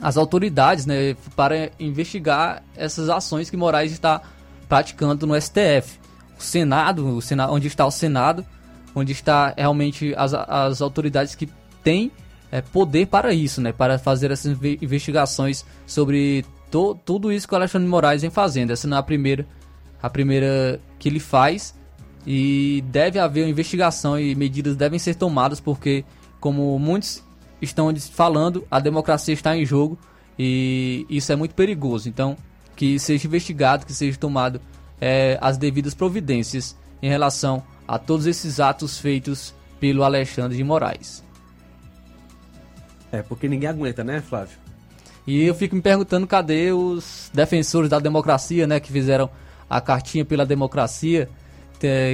as autoridades, né, para investigar essas ações que Moraes está praticando no STF. O Senado, o Senado onde está o Senado, onde está realmente as, as autoridades que têm é, poder para isso, né, para fazer essas investigações sobre to, tudo isso que o Alexandre Moraes vem fazendo. Essa não é a primeira, a primeira que ele faz e deve haver uma investigação e medidas devem ser tomadas porque, como muitos estão falando, a democracia está em jogo e isso é muito perigoso. Então, que seja investigado, que seja tomado é, as devidas providências em relação a todos esses atos feitos pelo Alexandre de Moraes. É, porque ninguém aguenta, né, Flávio? E eu fico me perguntando cadê os defensores da democracia, né, que fizeram a cartinha pela democracia,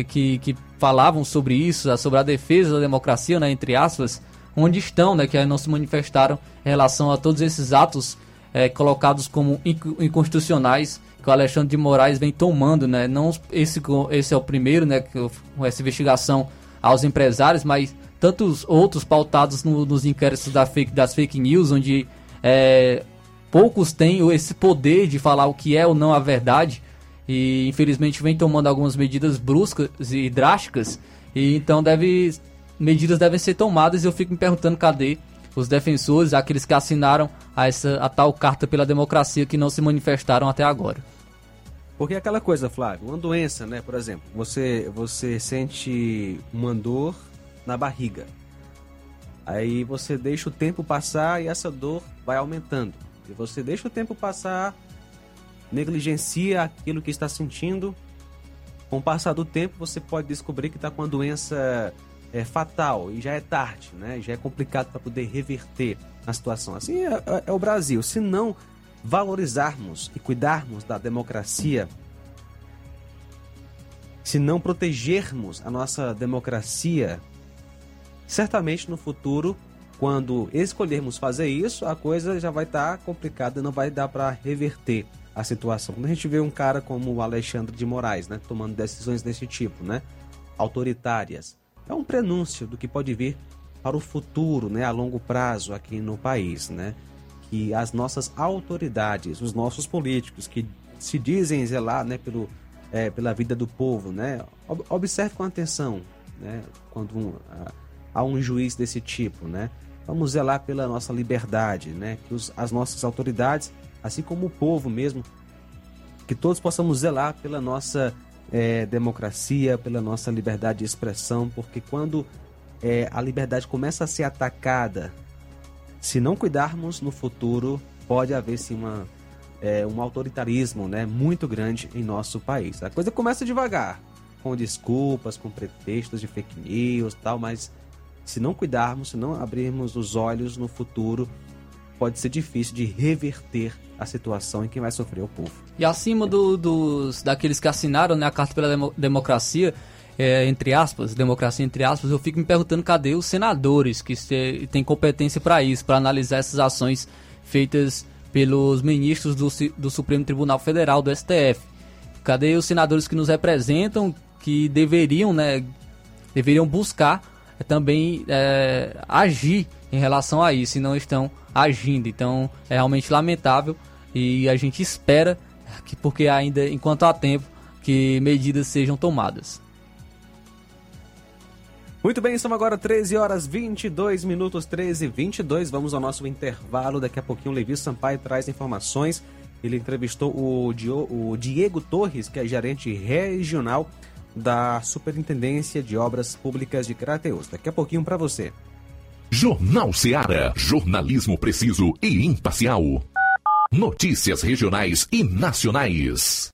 que, que falavam sobre isso, sobre a defesa da democracia, né, entre aspas, onde estão, né, que não se manifestaram em relação a todos esses atos é, colocados como inconstitucionais que o Alexandre de Moraes vem tomando, né? Não esse, esse é o primeiro, né? Com essa investigação aos empresários, mas tantos outros pautados no, nos inquéritos da fake, das fake news, onde é, poucos têm esse poder de falar o que é ou não a verdade e infelizmente vem tomando algumas medidas bruscas e drásticas e então deve medidas devem ser tomadas e eu fico me perguntando cadê os defensores, aqueles que assinaram a, essa, a tal carta pela democracia que não se manifestaram até agora. Porque é aquela coisa, Flávio, uma doença, né? Por exemplo, você, você sente uma dor na barriga. Aí você deixa o tempo passar e essa dor vai aumentando. E você deixa o tempo passar, negligencia aquilo que está sentindo. Com o passar do tempo, você pode descobrir que está com uma doença é, fatal e já é tarde, né? Já é complicado para poder reverter a situação. Assim é, é, é o Brasil. Se não valorizarmos e cuidarmos da democracia, se não protegermos a nossa democracia, certamente no futuro, quando escolhermos fazer isso, a coisa já vai estar tá complicada, não vai dar para reverter a situação. Quando a gente vê um cara como o Alexandre de Moraes, né, tomando decisões desse tipo, né, autoritárias, é um prenúncio do que pode vir para o futuro, né, a longo prazo aqui no país, né? que as nossas autoridades, os nossos políticos que se dizem zelar né, pelo, é, pela vida do povo, né, observe com atenção né, quando um, há um juiz desse tipo. Né, vamos zelar pela nossa liberdade, né, que os, as nossas autoridades, assim como o povo mesmo, que todos possamos zelar pela nossa é, democracia, pela nossa liberdade de expressão, porque quando é, a liberdade começa a ser atacada se não cuidarmos no futuro, pode haver sim uma, é, um autoritarismo né, muito grande em nosso país. A coisa começa devagar, com desculpas, com pretextos de fake news tal, mas se não cuidarmos, se não abrirmos os olhos no futuro, pode ser difícil de reverter a situação em quem vai sofrer o povo. E acima do, dos daqueles que assinaram né, a Carta pela Democracia, é, entre aspas, democracia entre aspas, eu fico me perguntando cadê os senadores que têm competência para isso, para analisar essas ações feitas pelos ministros do, do Supremo Tribunal Federal, do STF. Cadê os senadores que nos representam, que deveriam, né, deveriam buscar também é, agir em relação a isso, e não estão agindo. Então é realmente lamentável e a gente espera que, porque ainda enquanto há tempo, que medidas sejam tomadas. Muito bem, são agora 13 horas 22 minutos, 13 e 22. Vamos ao nosso intervalo. Daqui a pouquinho o Levi Sampaio traz informações Ele entrevistou o Diego Torres, que é gerente regional da Superintendência de Obras Públicas de Crateus. Daqui a pouquinho para você. Jornal Seara. Jornalismo preciso e imparcial. Notícias regionais e nacionais.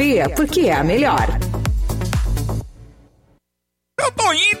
porque é a melhor. Eu tô indo,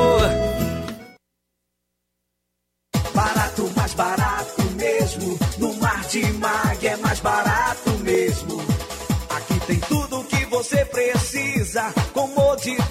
você precisa, comodidade.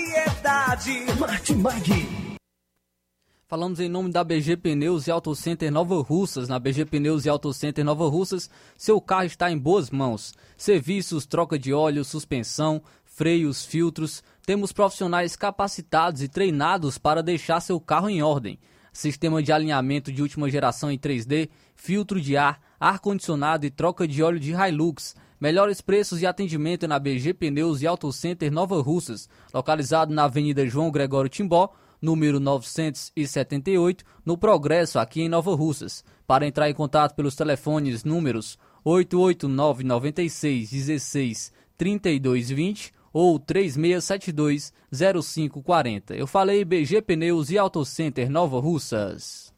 variedade. Martimag. Falamos em nome da BG Pneus e Auto Center Nova Russas. Na BG Pneus e Auto Center Nova Russas, seu carro está em boas mãos. Serviços, troca de óleo, suspensão, freios, filtros. Temos profissionais capacitados e treinados para deixar seu carro em ordem. Sistema de alinhamento de última geração em 3D, filtro de ar, ar-condicionado e troca de óleo de Hilux. Melhores preços e atendimento na BG Pneus e Auto Center Nova Russas, localizado na Avenida João Gregório Timbó, número 978, no Progresso, aqui em Nova Russas. Para entrar em contato pelos telefones números 889 96 16 3220 ou 3672 0540. Eu falei BG Pneus e Auto Center Nova Russas.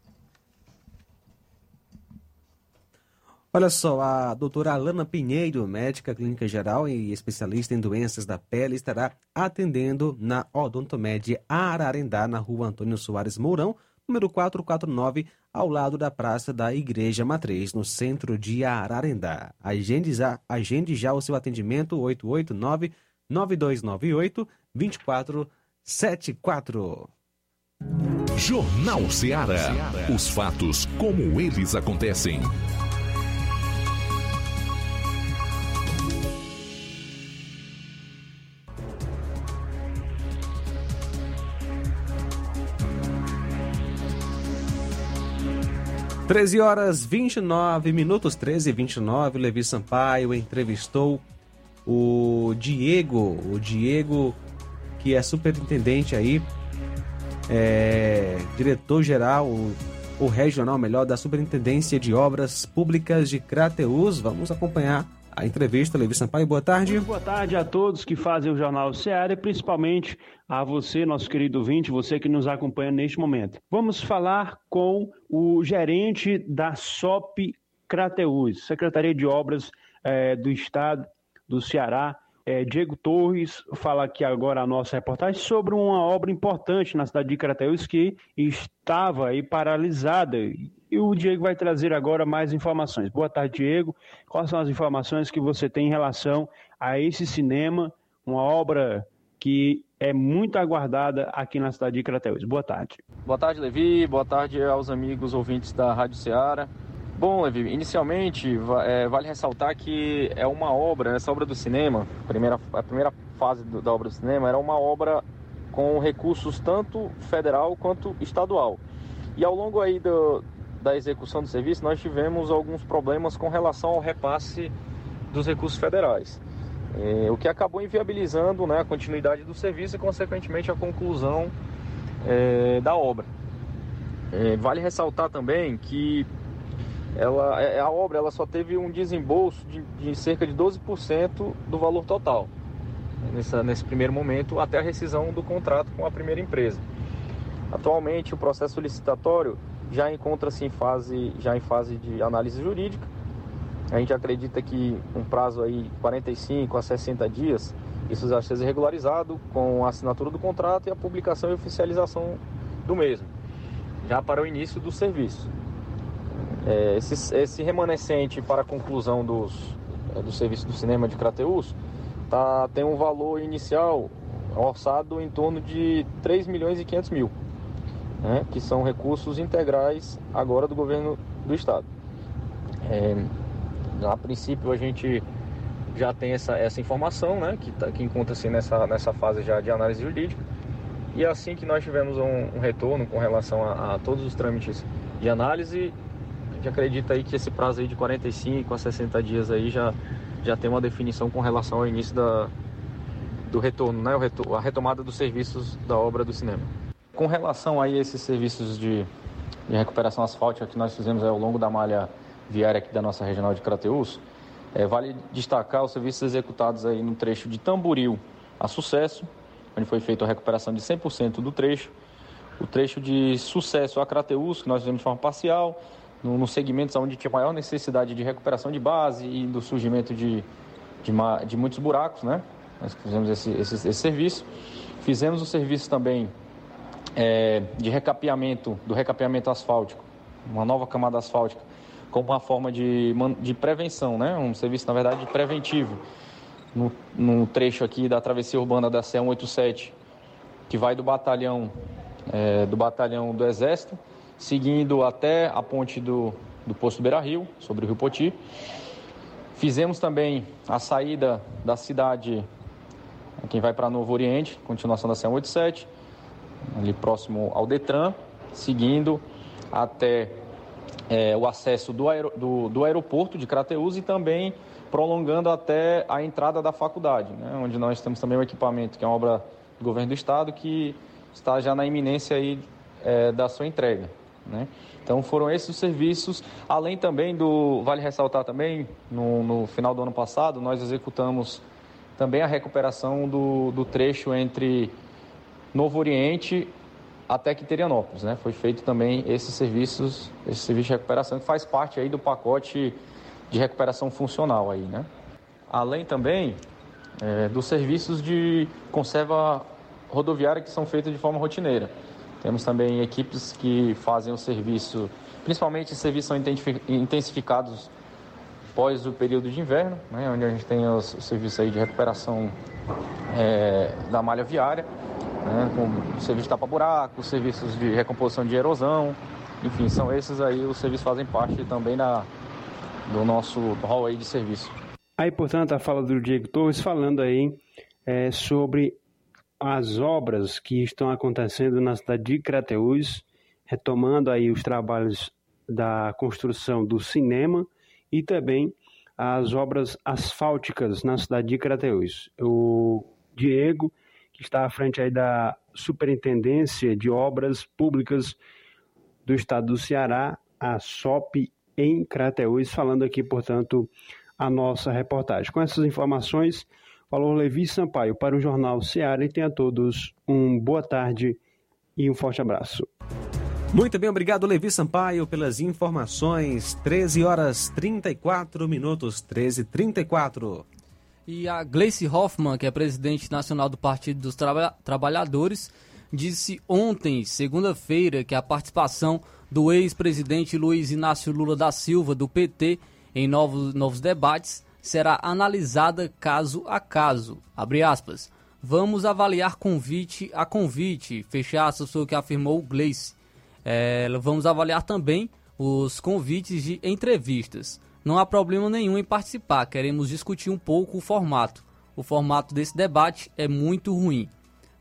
Olha só, a doutora Alana Pinheiro, médica clínica geral e especialista em doenças da pele, estará atendendo na Odontomed Ararendá, na rua Antônio Soares Mourão, número 449, ao lado da Praça da Igreja Matriz, no centro de Ararendá. Agende já, agende já o seu atendimento 889 9298 2474. Jornal Ceará. Os fatos como eles acontecem. Treze horas 29 minutos, 13 e 29, o Levi Sampaio entrevistou o Diego, o Diego que é superintendente aí, é, diretor-geral, o, o regional melhor da Superintendência de Obras Públicas de Crateus. Vamos acompanhar a entrevista. Levi Sampaio, boa tarde. Muito boa tarde a todos que fazem o Jornal Ceará e principalmente a você, nosso querido ouvinte, você que nos acompanha neste momento. Vamos falar com o gerente da SOP Crateus, Secretaria de Obras eh, do Estado do Ceará. É, Diego Torres fala aqui agora a nossa reportagem sobre uma obra importante na cidade de Crateus que estava aí paralisada. E o Diego vai trazer agora mais informações. Boa tarde, Diego. Quais são as informações que você tem em relação a esse cinema, uma obra que é muito aguardada aqui na cidade de Crateus? Boa tarde. Boa tarde, Levi. Boa tarde aos amigos ouvintes da Rádio Ceará. Bom, Levi, inicialmente é, vale ressaltar que é uma obra, essa obra do cinema, a primeira, a primeira fase da obra do cinema era uma obra com recursos tanto federal quanto estadual. E ao longo aí do, da execução do serviço, nós tivemos alguns problemas com relação ao repasse dos recursos federais. É, o que acabou inviabilizando né, a continuidade do serviço e, consequentemente, a conclusão é, da obra. É, vale ressaltar também que ela, a obra ela só teve um desembolso de, de cerca de 12% do valor total nessa, nesse primeiro momento até a rescisão do contrato com a primeira empresa. Atualmente o processo licitatório já encontra-se em fase já em fase de análise jurídica. A gente acredita que um prazo aí 45 a 60 dias isso já seja regularizado com a assinatura do contrato e a publicação e oficialização do mesmo, já para o início do serviço. É, esse, esse, remanescente para a conclusão dos, do serviço do cinema de Crateus tá, tem um valor inicial orçado em torno de 3 milhões e 500 mil, né, que são recursos integrais agora do governo do estado. É, a princípio a gente já tem essa, essa informação, né, que, tá, que encontra-se nessa, nessa fase já de análise jurídica. E assim que nós tivemos um, um retorno com relação a, a todos os trâmites de análise, a gente acredita aí que esse prazo aí de 45 a 60 dias aí já, já tem uma definição com relação ao início da, do retorno, né, o retorno, a retomada dos serviços da obra do cinema. Com relação aí a esses serviços de, de recuperação asfáltica que nós fizemos ao longo da malha viária aqui da nossa regional de Crateus, é, vale destacar os serviços executados aí no trecho de Tamboril a Sucesso, onde foi feita a recuperação de 100% do trecho. O trecho de sucesso a Crateus, que nós fizemos de forma parcial, nos no segmentos onde tinha maior necessidade de recuperação de base e do surgimento de, de, de muitos buracos, né? Nós fizemos esse, esse, esse serviço. Fizemos o serviço também é, de recapeamento, do recapeamento asfáltico, uma nova camada asfáltica, como uma forma de, de prevenção, né? Um serviço, na verdade, preventivo. No, no trecho aqui da travessia urbana da CE 187, que vai do batalhão, é, do batalhão do Exército, seguindo até a ponte do, do posto Beira Rio, sobre o Rio Poti. Fizemos também a saída da cidade, quem vai para Novo Oriente, continuação da 187, ali próximo ao Detran, seguindo até é, o acesso do, aer, do, do, aeroporto de Crateus e também prolongando até a entrada da faculdade, né, onde nós temos também um equipamento, que é uma obra do governo do estado, que está já na iminência aí, é, da sua entrega. Né? Então foram esses os serviços, além também do, vale ressaltar também, no, no final do ano passado, nós executamos também a recuperação do, do trecho entre Novo Oriente até Quiterianópolis, né? Foi feito também esses serviços, esse serviço de recuperação que faz parte aí do pacote de recuperação funcional aí, né? Além também é, dos serviços de conserva rodoviária que são feitos de forma rotineira. Temos também equipes que fazem o serviço, principalmente serviços são intensificados pós o período de inverno, né, onde a gente tem os serviços aí de recuperação é, da malha viária, né, com serviço de tapa-buraco, serviços de recomposição de erosão, enfim, são esses aí, os serviços fazem parte também da, do nosso hall aí de serviço. Aí, portanto, a fala do Diego Torres falando aí é, sobre as obras que estão acontecendo na cidade de Crateús, retomando aí os trabalhos da construção do cinema e também as obras asfálticas na cidade de Crateús. O Diego, está à frente aí da Superintendência de Obras Públicas do Estado do Ceará, a SOP em Crateús, falando aqui, portanto, a nossa reportagem. Com essas informações, Falou Levi Sampaio para o Jornal Seara e tenha a todos um boa tarde e um forte abraço. Muito bem, obrigado Levi Sampaio pelas informações. 13 horas 34 minutos, 13 34. E a Gleice Hoffmann, que é presidente nacional do Partido dos Traba Trabalhadores, disse ontem, segunda-feira, que a participação do ex-presidente Luiz Inácio Lula da Silva, do PT, em novos, novos debates será analisada caso a caso. Abre aspas. Vamos avaliar convite a convite, fecha aspas, foi o que afirmou o Gleice. É, vamos avaliar também os convites de entrevistas. Não há problema nenhum em participar, queremos discutir um pouco o formato. O formato desse debate é muito ruim.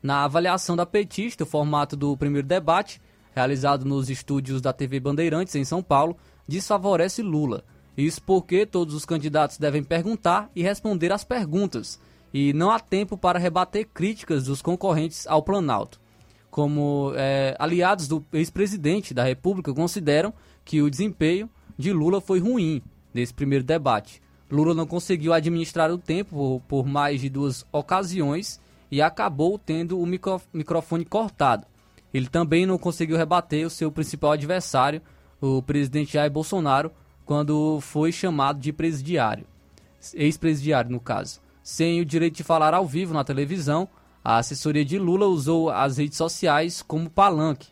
Na avaliação da petista, o formato do primeiro debate, realizado nos estúdios da TV Bandeirantes em São Paulo, desfavorece Lula. Isso porque todos os candidatos devem perguntar e responder às perguntas, e não há tempo para rebater críticas dos concorrentes ao Planalto. Como é, aliados do ex-presidente da República consideram que o desempenho de Lula foi ruim nesse primeiro debate. Lula não conseguiu administrar o tempo por mais de duas ocasiões e acabou tendo o micro, microfone cortado. Ele também não conseguiu rebater o seu principal adversário, o presidente Jair Bolsonaro, quando foi chamado de presidiário, ex-presidiário no caso. Sem o direito de falar ao vivo na televisão, a assessoria de Lula usou as redes sociais como palanque,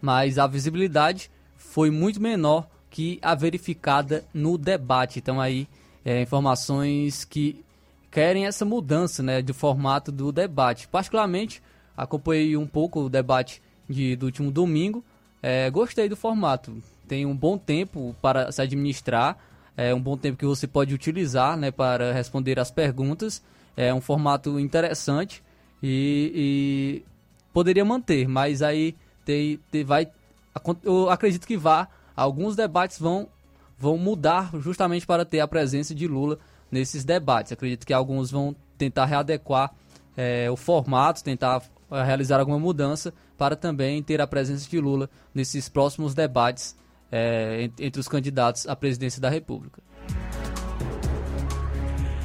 mas a visibilidade foi muito menor que a verificada no debate. Então aí é, informações que querem essa mudança né, de formato do debate. Particularmente acompanhei um pouco o debate de, do último domingo. É, gostei do formato tem um bom tempo para se administrar, é um bom tempo que você pode utilizar né, para responder as perguntas. É um formato interessante e, e poderia manter, mas aí tem, tem, vai, eu acredito que vá, alguns debates vão, vão mudar justamente para ter a presença de Lula nesses debates. Acredito que alguns vão tentar readequar é, o formato, tentar é, realizar alguma mudança para também ter a presença de Lula nesses próximos debates é, entre os candidatos à presidência da República.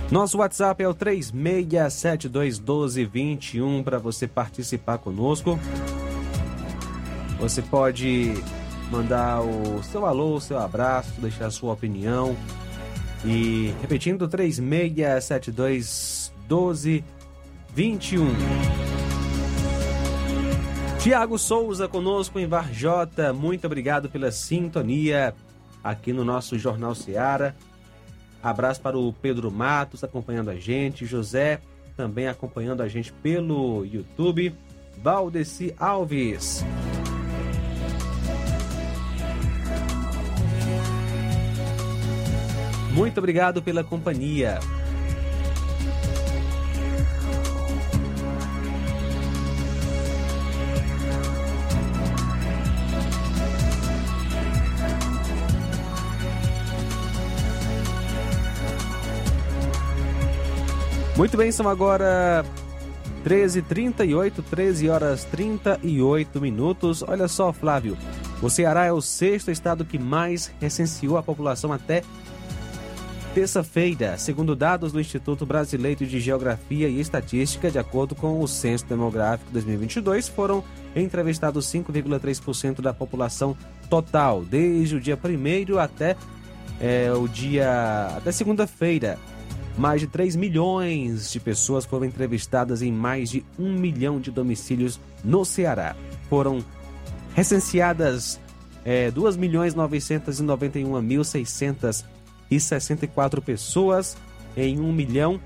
Nosso WhatsApp é o 36721221 para você participar conosco. Você pode mandar o seu alô, o seu abraço, deixar a sua opinião. E repetindo, 36721221. Tiago Souza conosco em Varjota, muito obrigado pela sintonia aqui no nosso Jornal Seara. Abraço para o Pedro Matos acompanhando a gente, José também acompanhando a gente pelo YouTube, Valdeci Alves. Muito obrigado pela companhia. Muito bem, são agora 13h38, 13 horas 38 minutos. Olha só, Flávio, o Ceará é o sexto estado que mais recenseou a população até terça-feira, segundo dados do Instituto Brasileiro de Geografia e Estatística, de acordo com o Censo Demográfico 2022, foram entrevistados 5,3% da população total, desde o dia 1 até é, o dia até segunda-feira. Mais de 3 milhões de pessoas foram entrevistadas em mais de 1 milhão de domicílios no Ceará. Foram recenseadas é, 2 milhões 991.664 pessoas em 1 milhão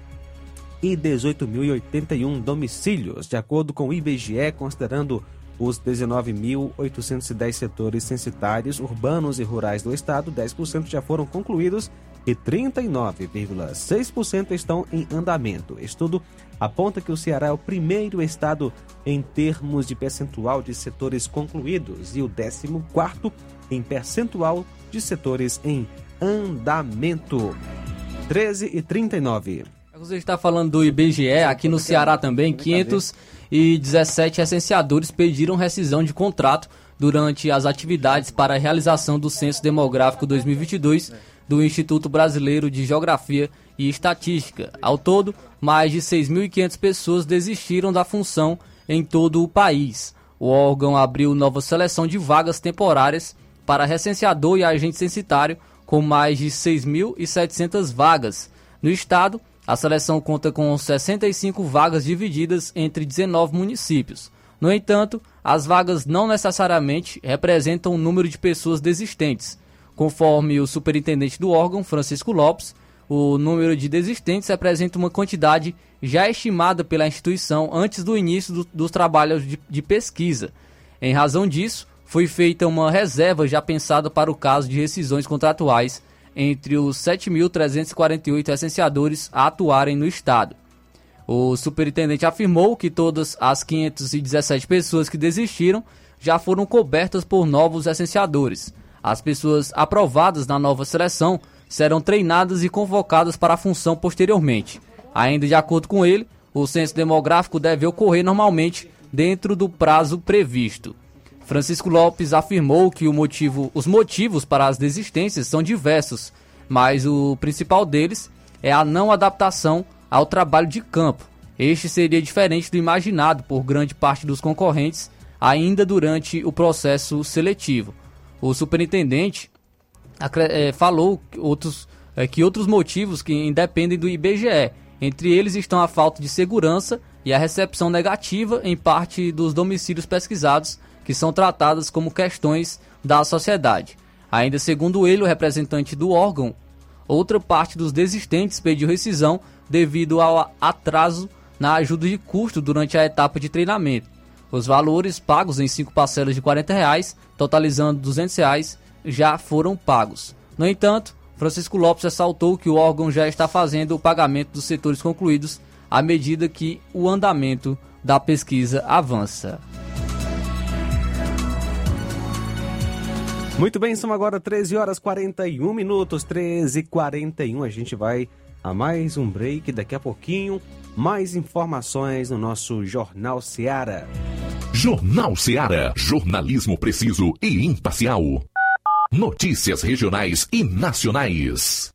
e 18.081 domicílios, de acordo com o IBGE, considerando os 19.810 setores censitários urbanos e rurais do estado, 10% já foram concluídos e 39,6% estão em andamento. Estudo aponta que o Ceará é o primeiro estado em termos de percentual de setores concluídos e o 14 em percentual de setores em andamento. 13 e 39. Você está falando do IBGE, aqui no Ceará também, 517 recenseadores pediram rescisão de contrato durante as atividades para a realização do Censo Demográfico 2022 do Instituto Brasileiro de Geografia e Estatística. Ao todo, mais de 6.500 pessoas desistiram da função em todo o país. O órgão abriu nova seleção de vagas temporárias para recenseador e agente censitário, com mais de 6.700 vagas. No estado, a seleção conta com 65 vagas divididas entre 19 municípios. No entanto, as vagas não necessariamente representam o número de pessoas desistentes. Conforme o superintendente do órgão, Francisco Lopes, o número de desistentes representa uma quantidade já estimada pela instituição antes do início do, dos trabalhos de, de pesquisa. Em razão disso, foi feita uma reserva já pensada para o caso de rescisões contratuais entre os 7.348 licenciadores a atuarem no Estado. O superintendente afirmou que todas as 517 pessoas que desistiram já foram cobertas por novos licenciadores. As pessoas aprovadas na nova seleção serão treinadas e convocadas para a função posteriormente. Ainda de acordo com ele, o censo demográfico deve ocorrer normalmente dentro do prazo previsto. Francisco Lopes afirmou que motivo, os motivos para as desistências são diversos, mas o principal deles é a não adaptação ao trabalho de campo. Este seria diferente do imaginado por grande parte dos concorrentes ainda durante o processo seletivo. O superintendente é, falou que outros, é, que outros motivos que independem do IBGE. Entre eles estão a falta de segurança e a recepção negativa em parte dos domicílios pesquisados, que são tratadas como questões da sociedade. Ainda segundo ele, o representante do órgão, outra parte dos desistentes pediu rescisão devido ao atraso na ajuda de custo durante a etapa de treinamento. Os valores pagos em cinco parcelas de 40 reais, totalizando 200 reais, já foram pagos. No entanto, Francisco Lopes ressaltou que o órgão já está fazendo o pagamento dos setores concluídos à medida que o andamento da pesquisa avança. Muito bem, são agora 13 horas 41 minutos, 13 e 41. A gente vai a mais um break daqui a pouquinho. Mais informações no nosso Jornal Seara. Jornal Seara. Jornalismo preciso e imparcial. Notícias regionais e nacionais.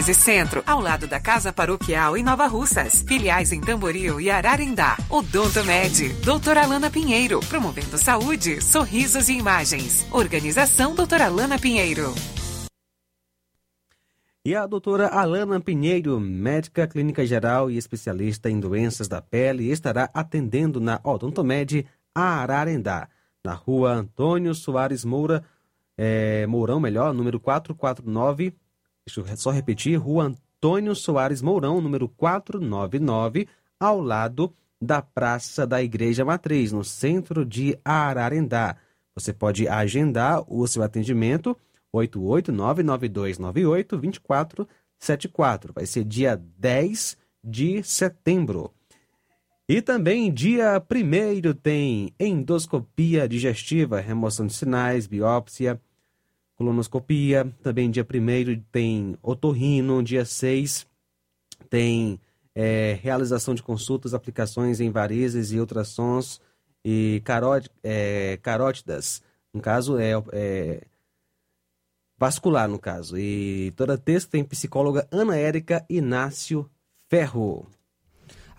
Centro, ao lado da Casa Paroquial em Nova Russas. Filiais em Tamboril e Ararindá. Odonto Med, doutora Alana Pinheiro, promovendo saúde, sorrisos e imagens. Organização doutora Alana Pinheiro. E a doutora Alana Pinheiro, médica clínica geral e especialista em doenças da pele, estará atendendo na Odontomed Ararendá, na rua Antônio Soares Moura, é, Mourão, melhor, número 449, deixa eu só repetir, rua Antônio Soares Mourão, número 499, ao lado da Praça da Igreja Matriz, no centro de Ararendá. Você pode agendar o seu atendimento 88992982474. Vai ser dia 10 de setembro. E também dia 1 tem endoscopia digestiva, remoção de sinais, biópsia, colonoscopia. Também dia 1 tem otorrino, dia 6 tem é, realização de consultas, aplicações em varizes e ultrassons e caró é, carótidas. No caso, é, é, vascular, no caso. E toda terça tem psicóloga Ana Érica Inácio Ferro.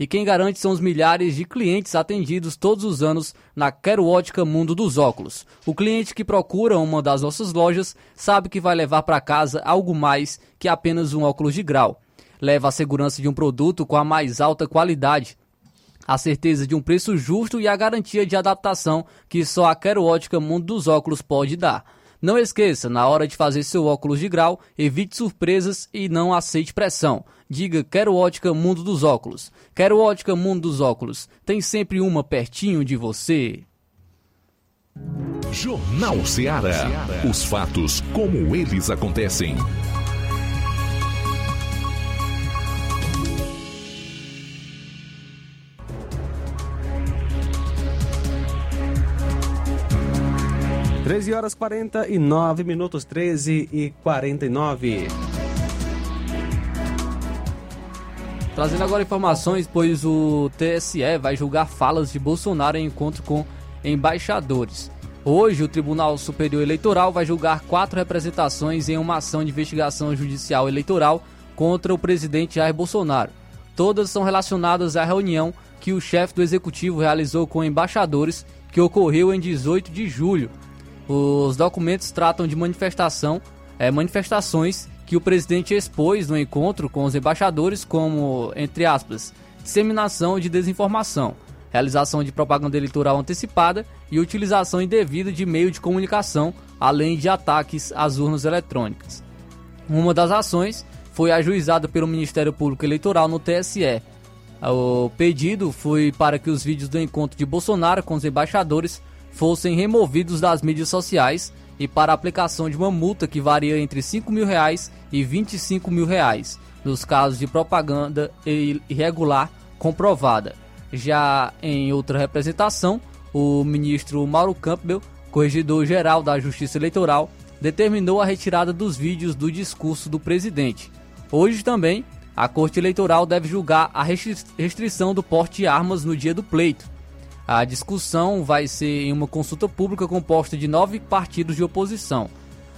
E quem garante são os milhares de clientes atendidos todos os anos na Quero Ótica Mundo dos Óculos. O cliente que procura uma das nossas lojas sabe que vai levar para casa algo mais que apenas um óculos de grau. Leva a segurança de um produto com a mais alta qualidade, a certeza de um preço justo e a garantia de adaptação que só a Quero Ótica Mundo dos Óculos pode dar. Não esqueça, na hora de fazer seu óculos de grau, evite surpresas e não aceite pressão. Diga Quero Ótica Mundo dos Óculos. Quero Ótica Mundo dos Óculos. Tem sempre uma pertinho de você. Jornal Ceará. Os fatos como eles acontecem. Treze horas quarenta e nove minutos, treze e quarenta e nove. Trazendo agora informações, pois o TSE vai julgar falas de Bolsonaro em encontro com embaixadores. Hoje, o Tribunal Superior Eleitoral vai julgar quatro representações em uma ação de investigação judicial eleitoral contra o presidente Jair Bolsonaro. Todas são relacionadas à reunião que o chefe do executivo realizou com embaixadores, que ocorreu em 18 de julho. Os documentos tratam de manifestação, é, manifestações que o presidente expôs no encontro com os embaixadores como, entre aspas, disseminação de desinformação, realização de propaganda eleitoral antecipada e utilização indevida de meio de comunicação, além de ataques às urnas eletrônicas. Uma das ações foi ajuizada pelo Ministério Público Eleitoral no TSE. O pedido foi para que os vídeos do encontro de Bolsonaro com os embaixadores fossem removidos das mídias sociais e para a aplicação de uma multa que varia entre 5 mil reais e 25 mil reais, nos casos de propaganda irregular comprovada. Já em outra representação, o ministro Mauro Campbell, corregedor-geral da Justiça Eleitoral, determinou a retirada dos vídeos do discurso do presidente. Hoje também, a Corte Eleitoral deve julgar a restrição do porte de armas no dia do pleito. A discussão vai ser em uma consulta pública composta de nove partidos de oposição.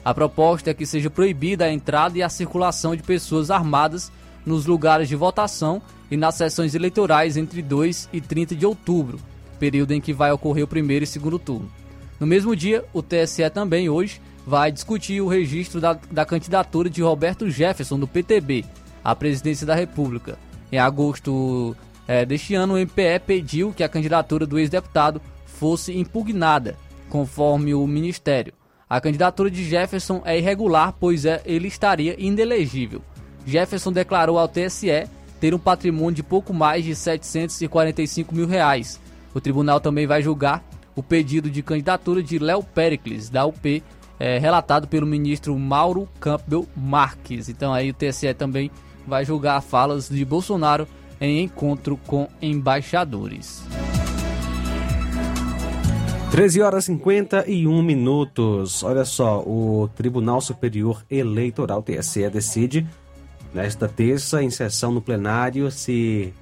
A proposta é que seja proibida a entrada e a circulação de pessoas armadas nos lugares de votação e nas sessões eleitorais entre 2 e 30 de outubro, período em que vai ocorrer o primeiro e segundo turno. No mesmo dia, o TSE também hoje vai discutir o registro da, da candidatura de Roberto Jefferson do PTB à presidência da República. Em agosto é, deste ano, o MPE pediu que a candidatura do ex-deputado fosse impugnada, conforme o Ministério. A candidatura de Jefferson é irregular, pois é, ele estaria inelegível. Jefferson declarou ao TSE ter um patrimônio de pouco mais de 745 mil reais. O tribunal também vai julgar o pedido de candidatura de Léo Pericles, da UP, é, relatado pelo ministro Mauro Campbell Marques. Então aí o TSE também vai julgar falas de Bolsonaro em encontro com embaixadores. 13 horas e 51 minutos. Olha só, o Tribunal Superior Eleitoral, TSE, decide nesta terça, em sessão no plenário, se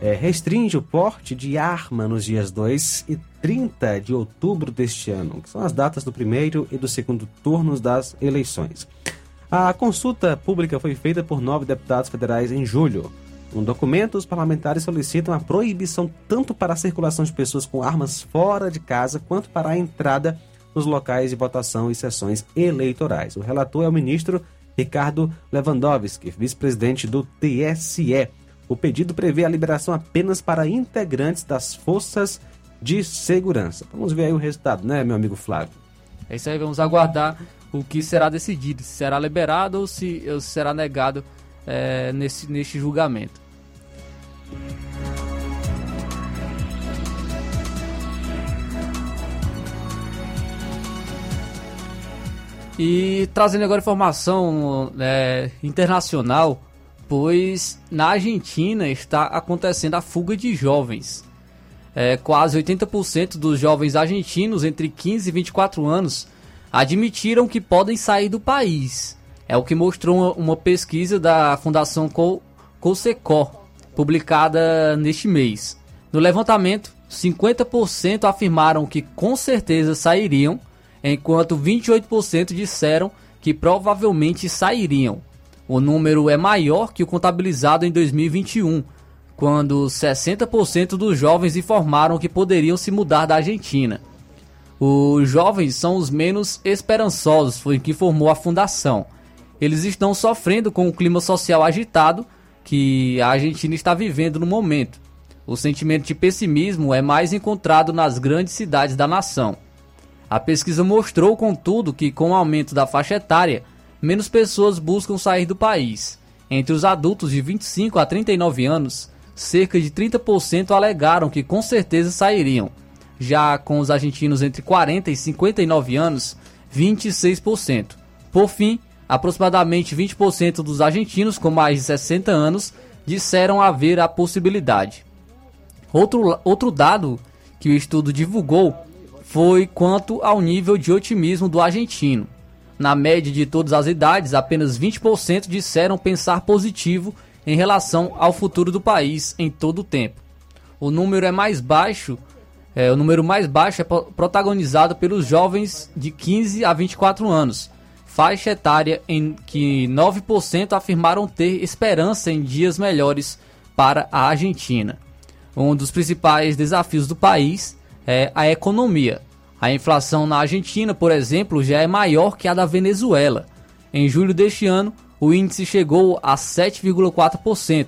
é, restringe o porte de arma nos dias 2 e 30 de outubro deste ano, que são as datas do primeiro e do segundo turnos das eleições. A consulta pública foi feita por nove deputados federais em julho. No documento, os parlamentares solicitam a proibição tanto para a circulação de pessoas com armas fora de casa quanto para a entrada nos locais de votação e sessões eleitorais. O relator é o ministro Ricardo Lewandowski, vice-presidente do TSE. O pedido prevê a liberação apenas para integrantes das forças de segurança. Vamos ver aí o resultado, né, meu amigo Flávio? É isso aí, vamos aguardar o que será decidido, se será liberado ou se, será negado é, nesse, neste julgamento. E trazendo agora informação é, internacional, pois na Argentina está acontecendo a fuga de jovens. É, quase 80% dos jovens argentinos entre 15 e 24 anos admitiram que podem sair do país. É o que mostrou uma, pesquisa da Fundação Colsecó, publicada neste mês. No levantamento, 50% afirmaram que com certeza sairiam enquanto 28% disseram que provavelmente sairiam. O número é maior que o contabilizado em 2021, quando 60% dos jovens informaram que poderiam se mudar da Argentina. Os jovens são os menos esperançosos, foi que informou a fundação. Eles estão sofrendo com o clima social agitado que a Argentina está vivendo no momento. O sentimento de pessimismo é mais encontrado nas grandes cidades da nação. A pesquisa mostrou, contudo, que com o aumento da faixa etária, menos pessoas buscam sair do país. Entre os adultos de 25 a 39 anos, cerca de 30% alegaram que com certeza sairiam. Já com os argentinos entre 40 e 59 anos, 26%. Por fim, aproximadamente 20% dos argentinos com mais de 60 anos disseram haver a possibilidade. Outro, outro dado que o estudo divulgou foi quanto ao nível de otimismo do argentino. Na média de todas as idades, apenas 20% disseram pensar positivo em relação ao futuro do país em todo o tempo. O número é mais baixo, é, o número mais baixo é protagonizado pelos jovens de 15 a 24 anos, faixa etária em que 9% afirmaram ter esperança em dias melhores para a Argentina. Um dos principais desafios do país é a economia. A inflação na Argentina, por exemplo, já é maior que a da Venezuela. Em julho deste ano, o índice chegou a 7,4%,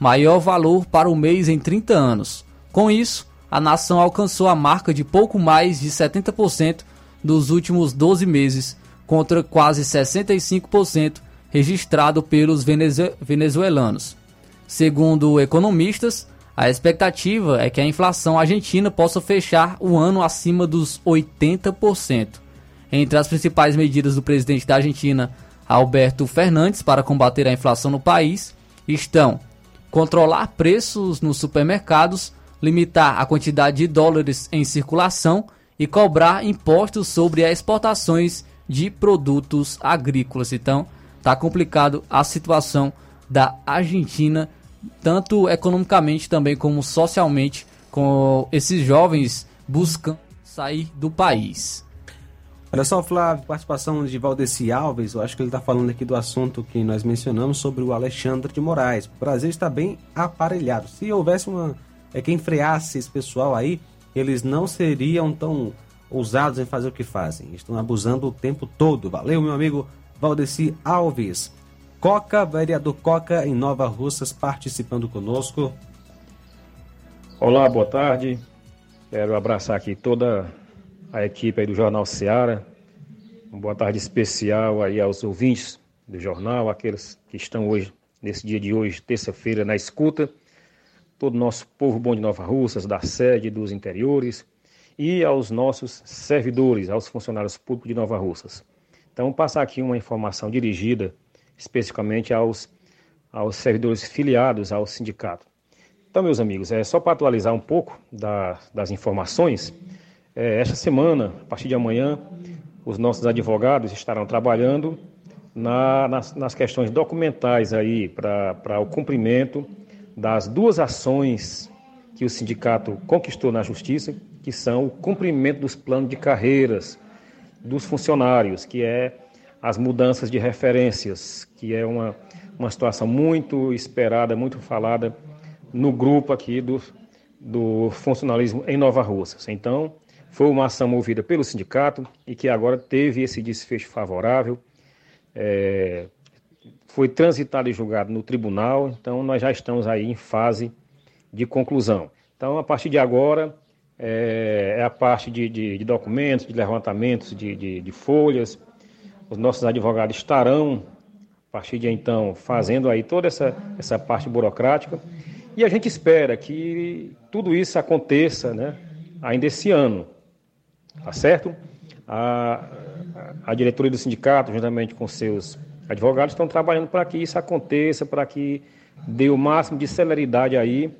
maior valor para o mês em 30 anos. Com isso, a nação alcançou a marca de pouco mais de 70% dos últimos 12 meses, contra quase 65% registrado pelos venezuelanos. Segundo economistas, a expectativa é que a inflação argentina possa fechar o ano acima dos 80%. Entre as principais medidas do presidente da Argentina, Alberto Fernandes, para combater a inflação no país, estão controlar preços nos supermercados, limitar a quantidade de dólares em circulação e cobrar impostos sobre as exportações de produtos agrícolas. Então, está complicado a situação da Argentina tanto economicamente também como socialmente, com esses jovens buscam sair do país. Olha só, Flávio, participação de Valdeci Alves, eu acho que ele está falando aqui do assunto que nós mencionamos sobre o Alexandre de Moraes. O Brasil está bem aparelhado. Se houvesse uma. É, quem freasse esse pessoal aí, eles não seriam tão ousados em fazer o que fazem. Estão abusando o tempo todo. Valeu, meu amigo Valdeci Alves. Coca, vereador Coca, em Nova Russas, participando conosco. Olá, boa tarde. Quero abraçar aqui toda a equipe do Jornal Seara. Uma boa tarde especial aí aos ouvintes do jornal, aqueles que estão hoje, nesse dia de hoje, terça-feira, na escuta. Todo o nosso povo bom de Nova Russas, da sede, dos interiores e aos nossos servidores, aos funcionários públicos de Nova Russas. Então, passar aqui uma informação dirigida especificamente aos, aos servidores filiados ao sindicato. Então, meus amigos, é só para atualizar um pouco da, das informações. É, esta semana, a partir de amanhã, os nossos advogados estarão trabalhando na, nas, nas, questões documentais aí para o cumprimento das duas ações que o sindicato conquistou na justiça, que são o cumprimento dos planos de carreiras dos funcionários, que é as mudanças de referências, que é uma, uma situação muito esperada, muito falada no grupo aqui do, do funcionalismo em Nova Russas. Então, foi uma ação movida pelo sindicato e que agora teve esse desfecho favorável. É, foi transitado e julgado no tribunal, então nós já estamos aí em fase de conclusão. Então, a partir de agora, é, é a parte de, de, de, documentos, de levantamentos de, de, folhas. Os nossos advogados estarão, a partir de então, fazendo aí toda essa, essa parte burocrática. E a gente espera que tudo isso aconteça né, ainda esse ano, tá certo? A, a diretoria do sindicato, juntamente com seus advogados, estão trabalhando para que isso aconteça, para que dê o máximo de celeridade aí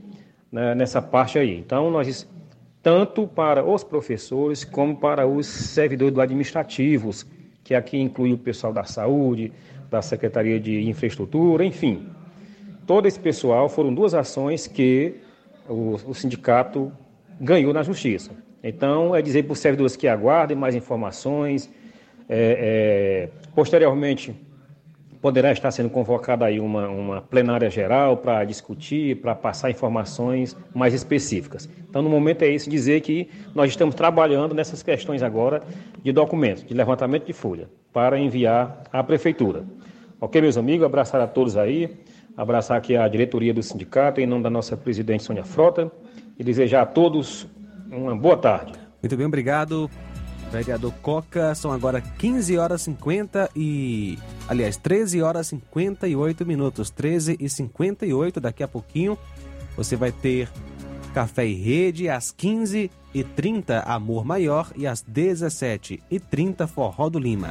né, nessa parte aí. Então, nós, tanto para os professores como para os servidores administrativos, que aqui inclui o pessoal da saúde, da Secretaria de Infraestrutura, enfim. Todo esse pessoal foram duas ações que o, o sindicato ganhou na justiça. Então, é dizer para os servidores que aguardem mais informações. É, é, posteriormente, poderá estar sendo convocada aí uma, uma plenária geral para discutir, para passar informações mais específicas. Então, no momento é isso, dizer que nós estamos trabalhando nessas questões agora de documentos, de levantamento de folha, para enviar à prefeitura. Ok, meus amigos? Abraçar a todos aí, abraçar aqui a diretoria do sindicato, em nome da nossa presidente Sônia Frota, e desejar a todos uma boa tarde. Muito bem, obrigado. Vereador Coca, são agora 15 horas 50 e. Aliás, 13 horas 58 minutos. 13 e 58, daqui a pouquinho você vai ter Café e Rede às 15 e 30 Amor Maior e às 17 e 30 Forró do Lima.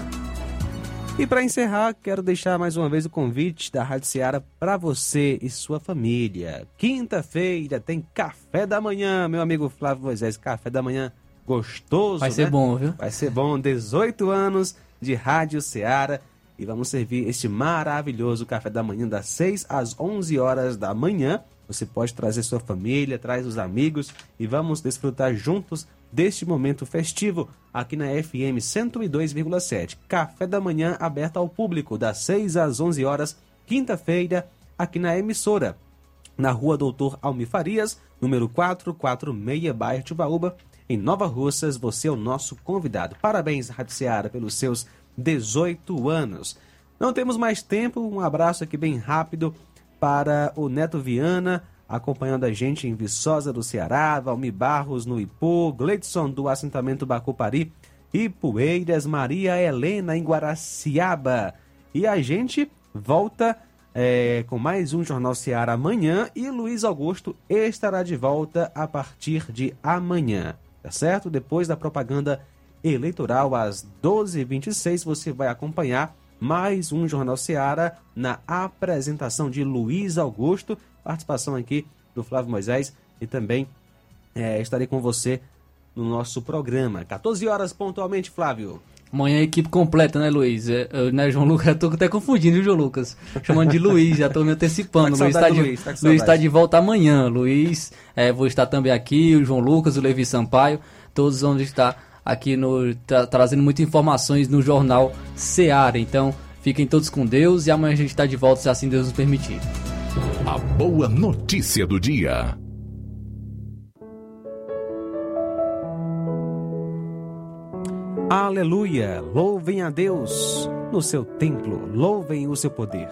E para encerrar, quero deixar mais uma vez o convite da Rádio Seara para você e sua família. Quinta-feira tem café da manhã, meu amigo Flávio Moisés, café da manhã gostoso. Vai ser né? bom, viu? Vai ser bom. 18 anos de Rádio Ceará. E vamos servir este maravilhoso café da manhã das 6 às 11 horas da manhã. Você pode trazer sua família, traz os amigos e vamos desfrutar juntos deste momento festivo aqui na FM 102,7. Café da manhã aberto ao público das 6 às 11 horas, quinta-feira, aqui na emissora. Na rua Doutor Almi Farias, número 446, bairro Tibaúba, em Nova Russas, você é o nosso convidado. Parabéns, Rádio Seara, pelos seus 18 anos. Não temos mais tempo, um abraço aqui bem rápido para o Neto Viana, acompanhando a gente em Viçosa do Ceará, Valmir Barros no Ipu, Gleidson do assentamento Bacupari, Ipueiras, Maria Helena em Guaraciaba. E a gente volta é, com mais um Jornal Ceará amanhã e Luiz Augusto estará de volta a partir de amanhã tá certo? Depois da propaganda eleitoral, às 12h26, você vai acompanhar mais um Jornal Seara na apresentação de Luiz Augusto, participação aqui do Flávio Moisés e também é, estarei com você no nosso programa. 14 horas pontualmente, Flávio. Amanhã é equipe completa, né, Luiz? É, né, João Lucas? Eu tô até confundindo, viu, João Lucas? Chamando de Luiz, já tô me antecipando. Tá Luiz está de, Luiz, tá Luiz tá de volta amanhã. Luiz, é, vou estar também aqui, o João Lucas, o Levi Sampaio, todos vão estar aqui no, tra trazendo muitas informações no jornal Seara. Então, fiquem todos com Deus e amanhã a gente está de volta, se assim Deus nos permitir. A boa notícia do dia. Aleluia! Louvem a Deus no seu templo, louvem o seu poder,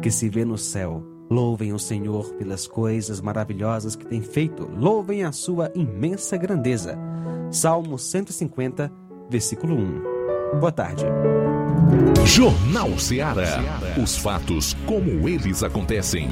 que se vê no céu. Louvem o Senhor pelas coisas maravilhosas que tem feito, louvem a sua imensa grandeza. Salmo 150, versículo 1. Boa tarde. Jornal Ceará. Os fatos como eles acontecem.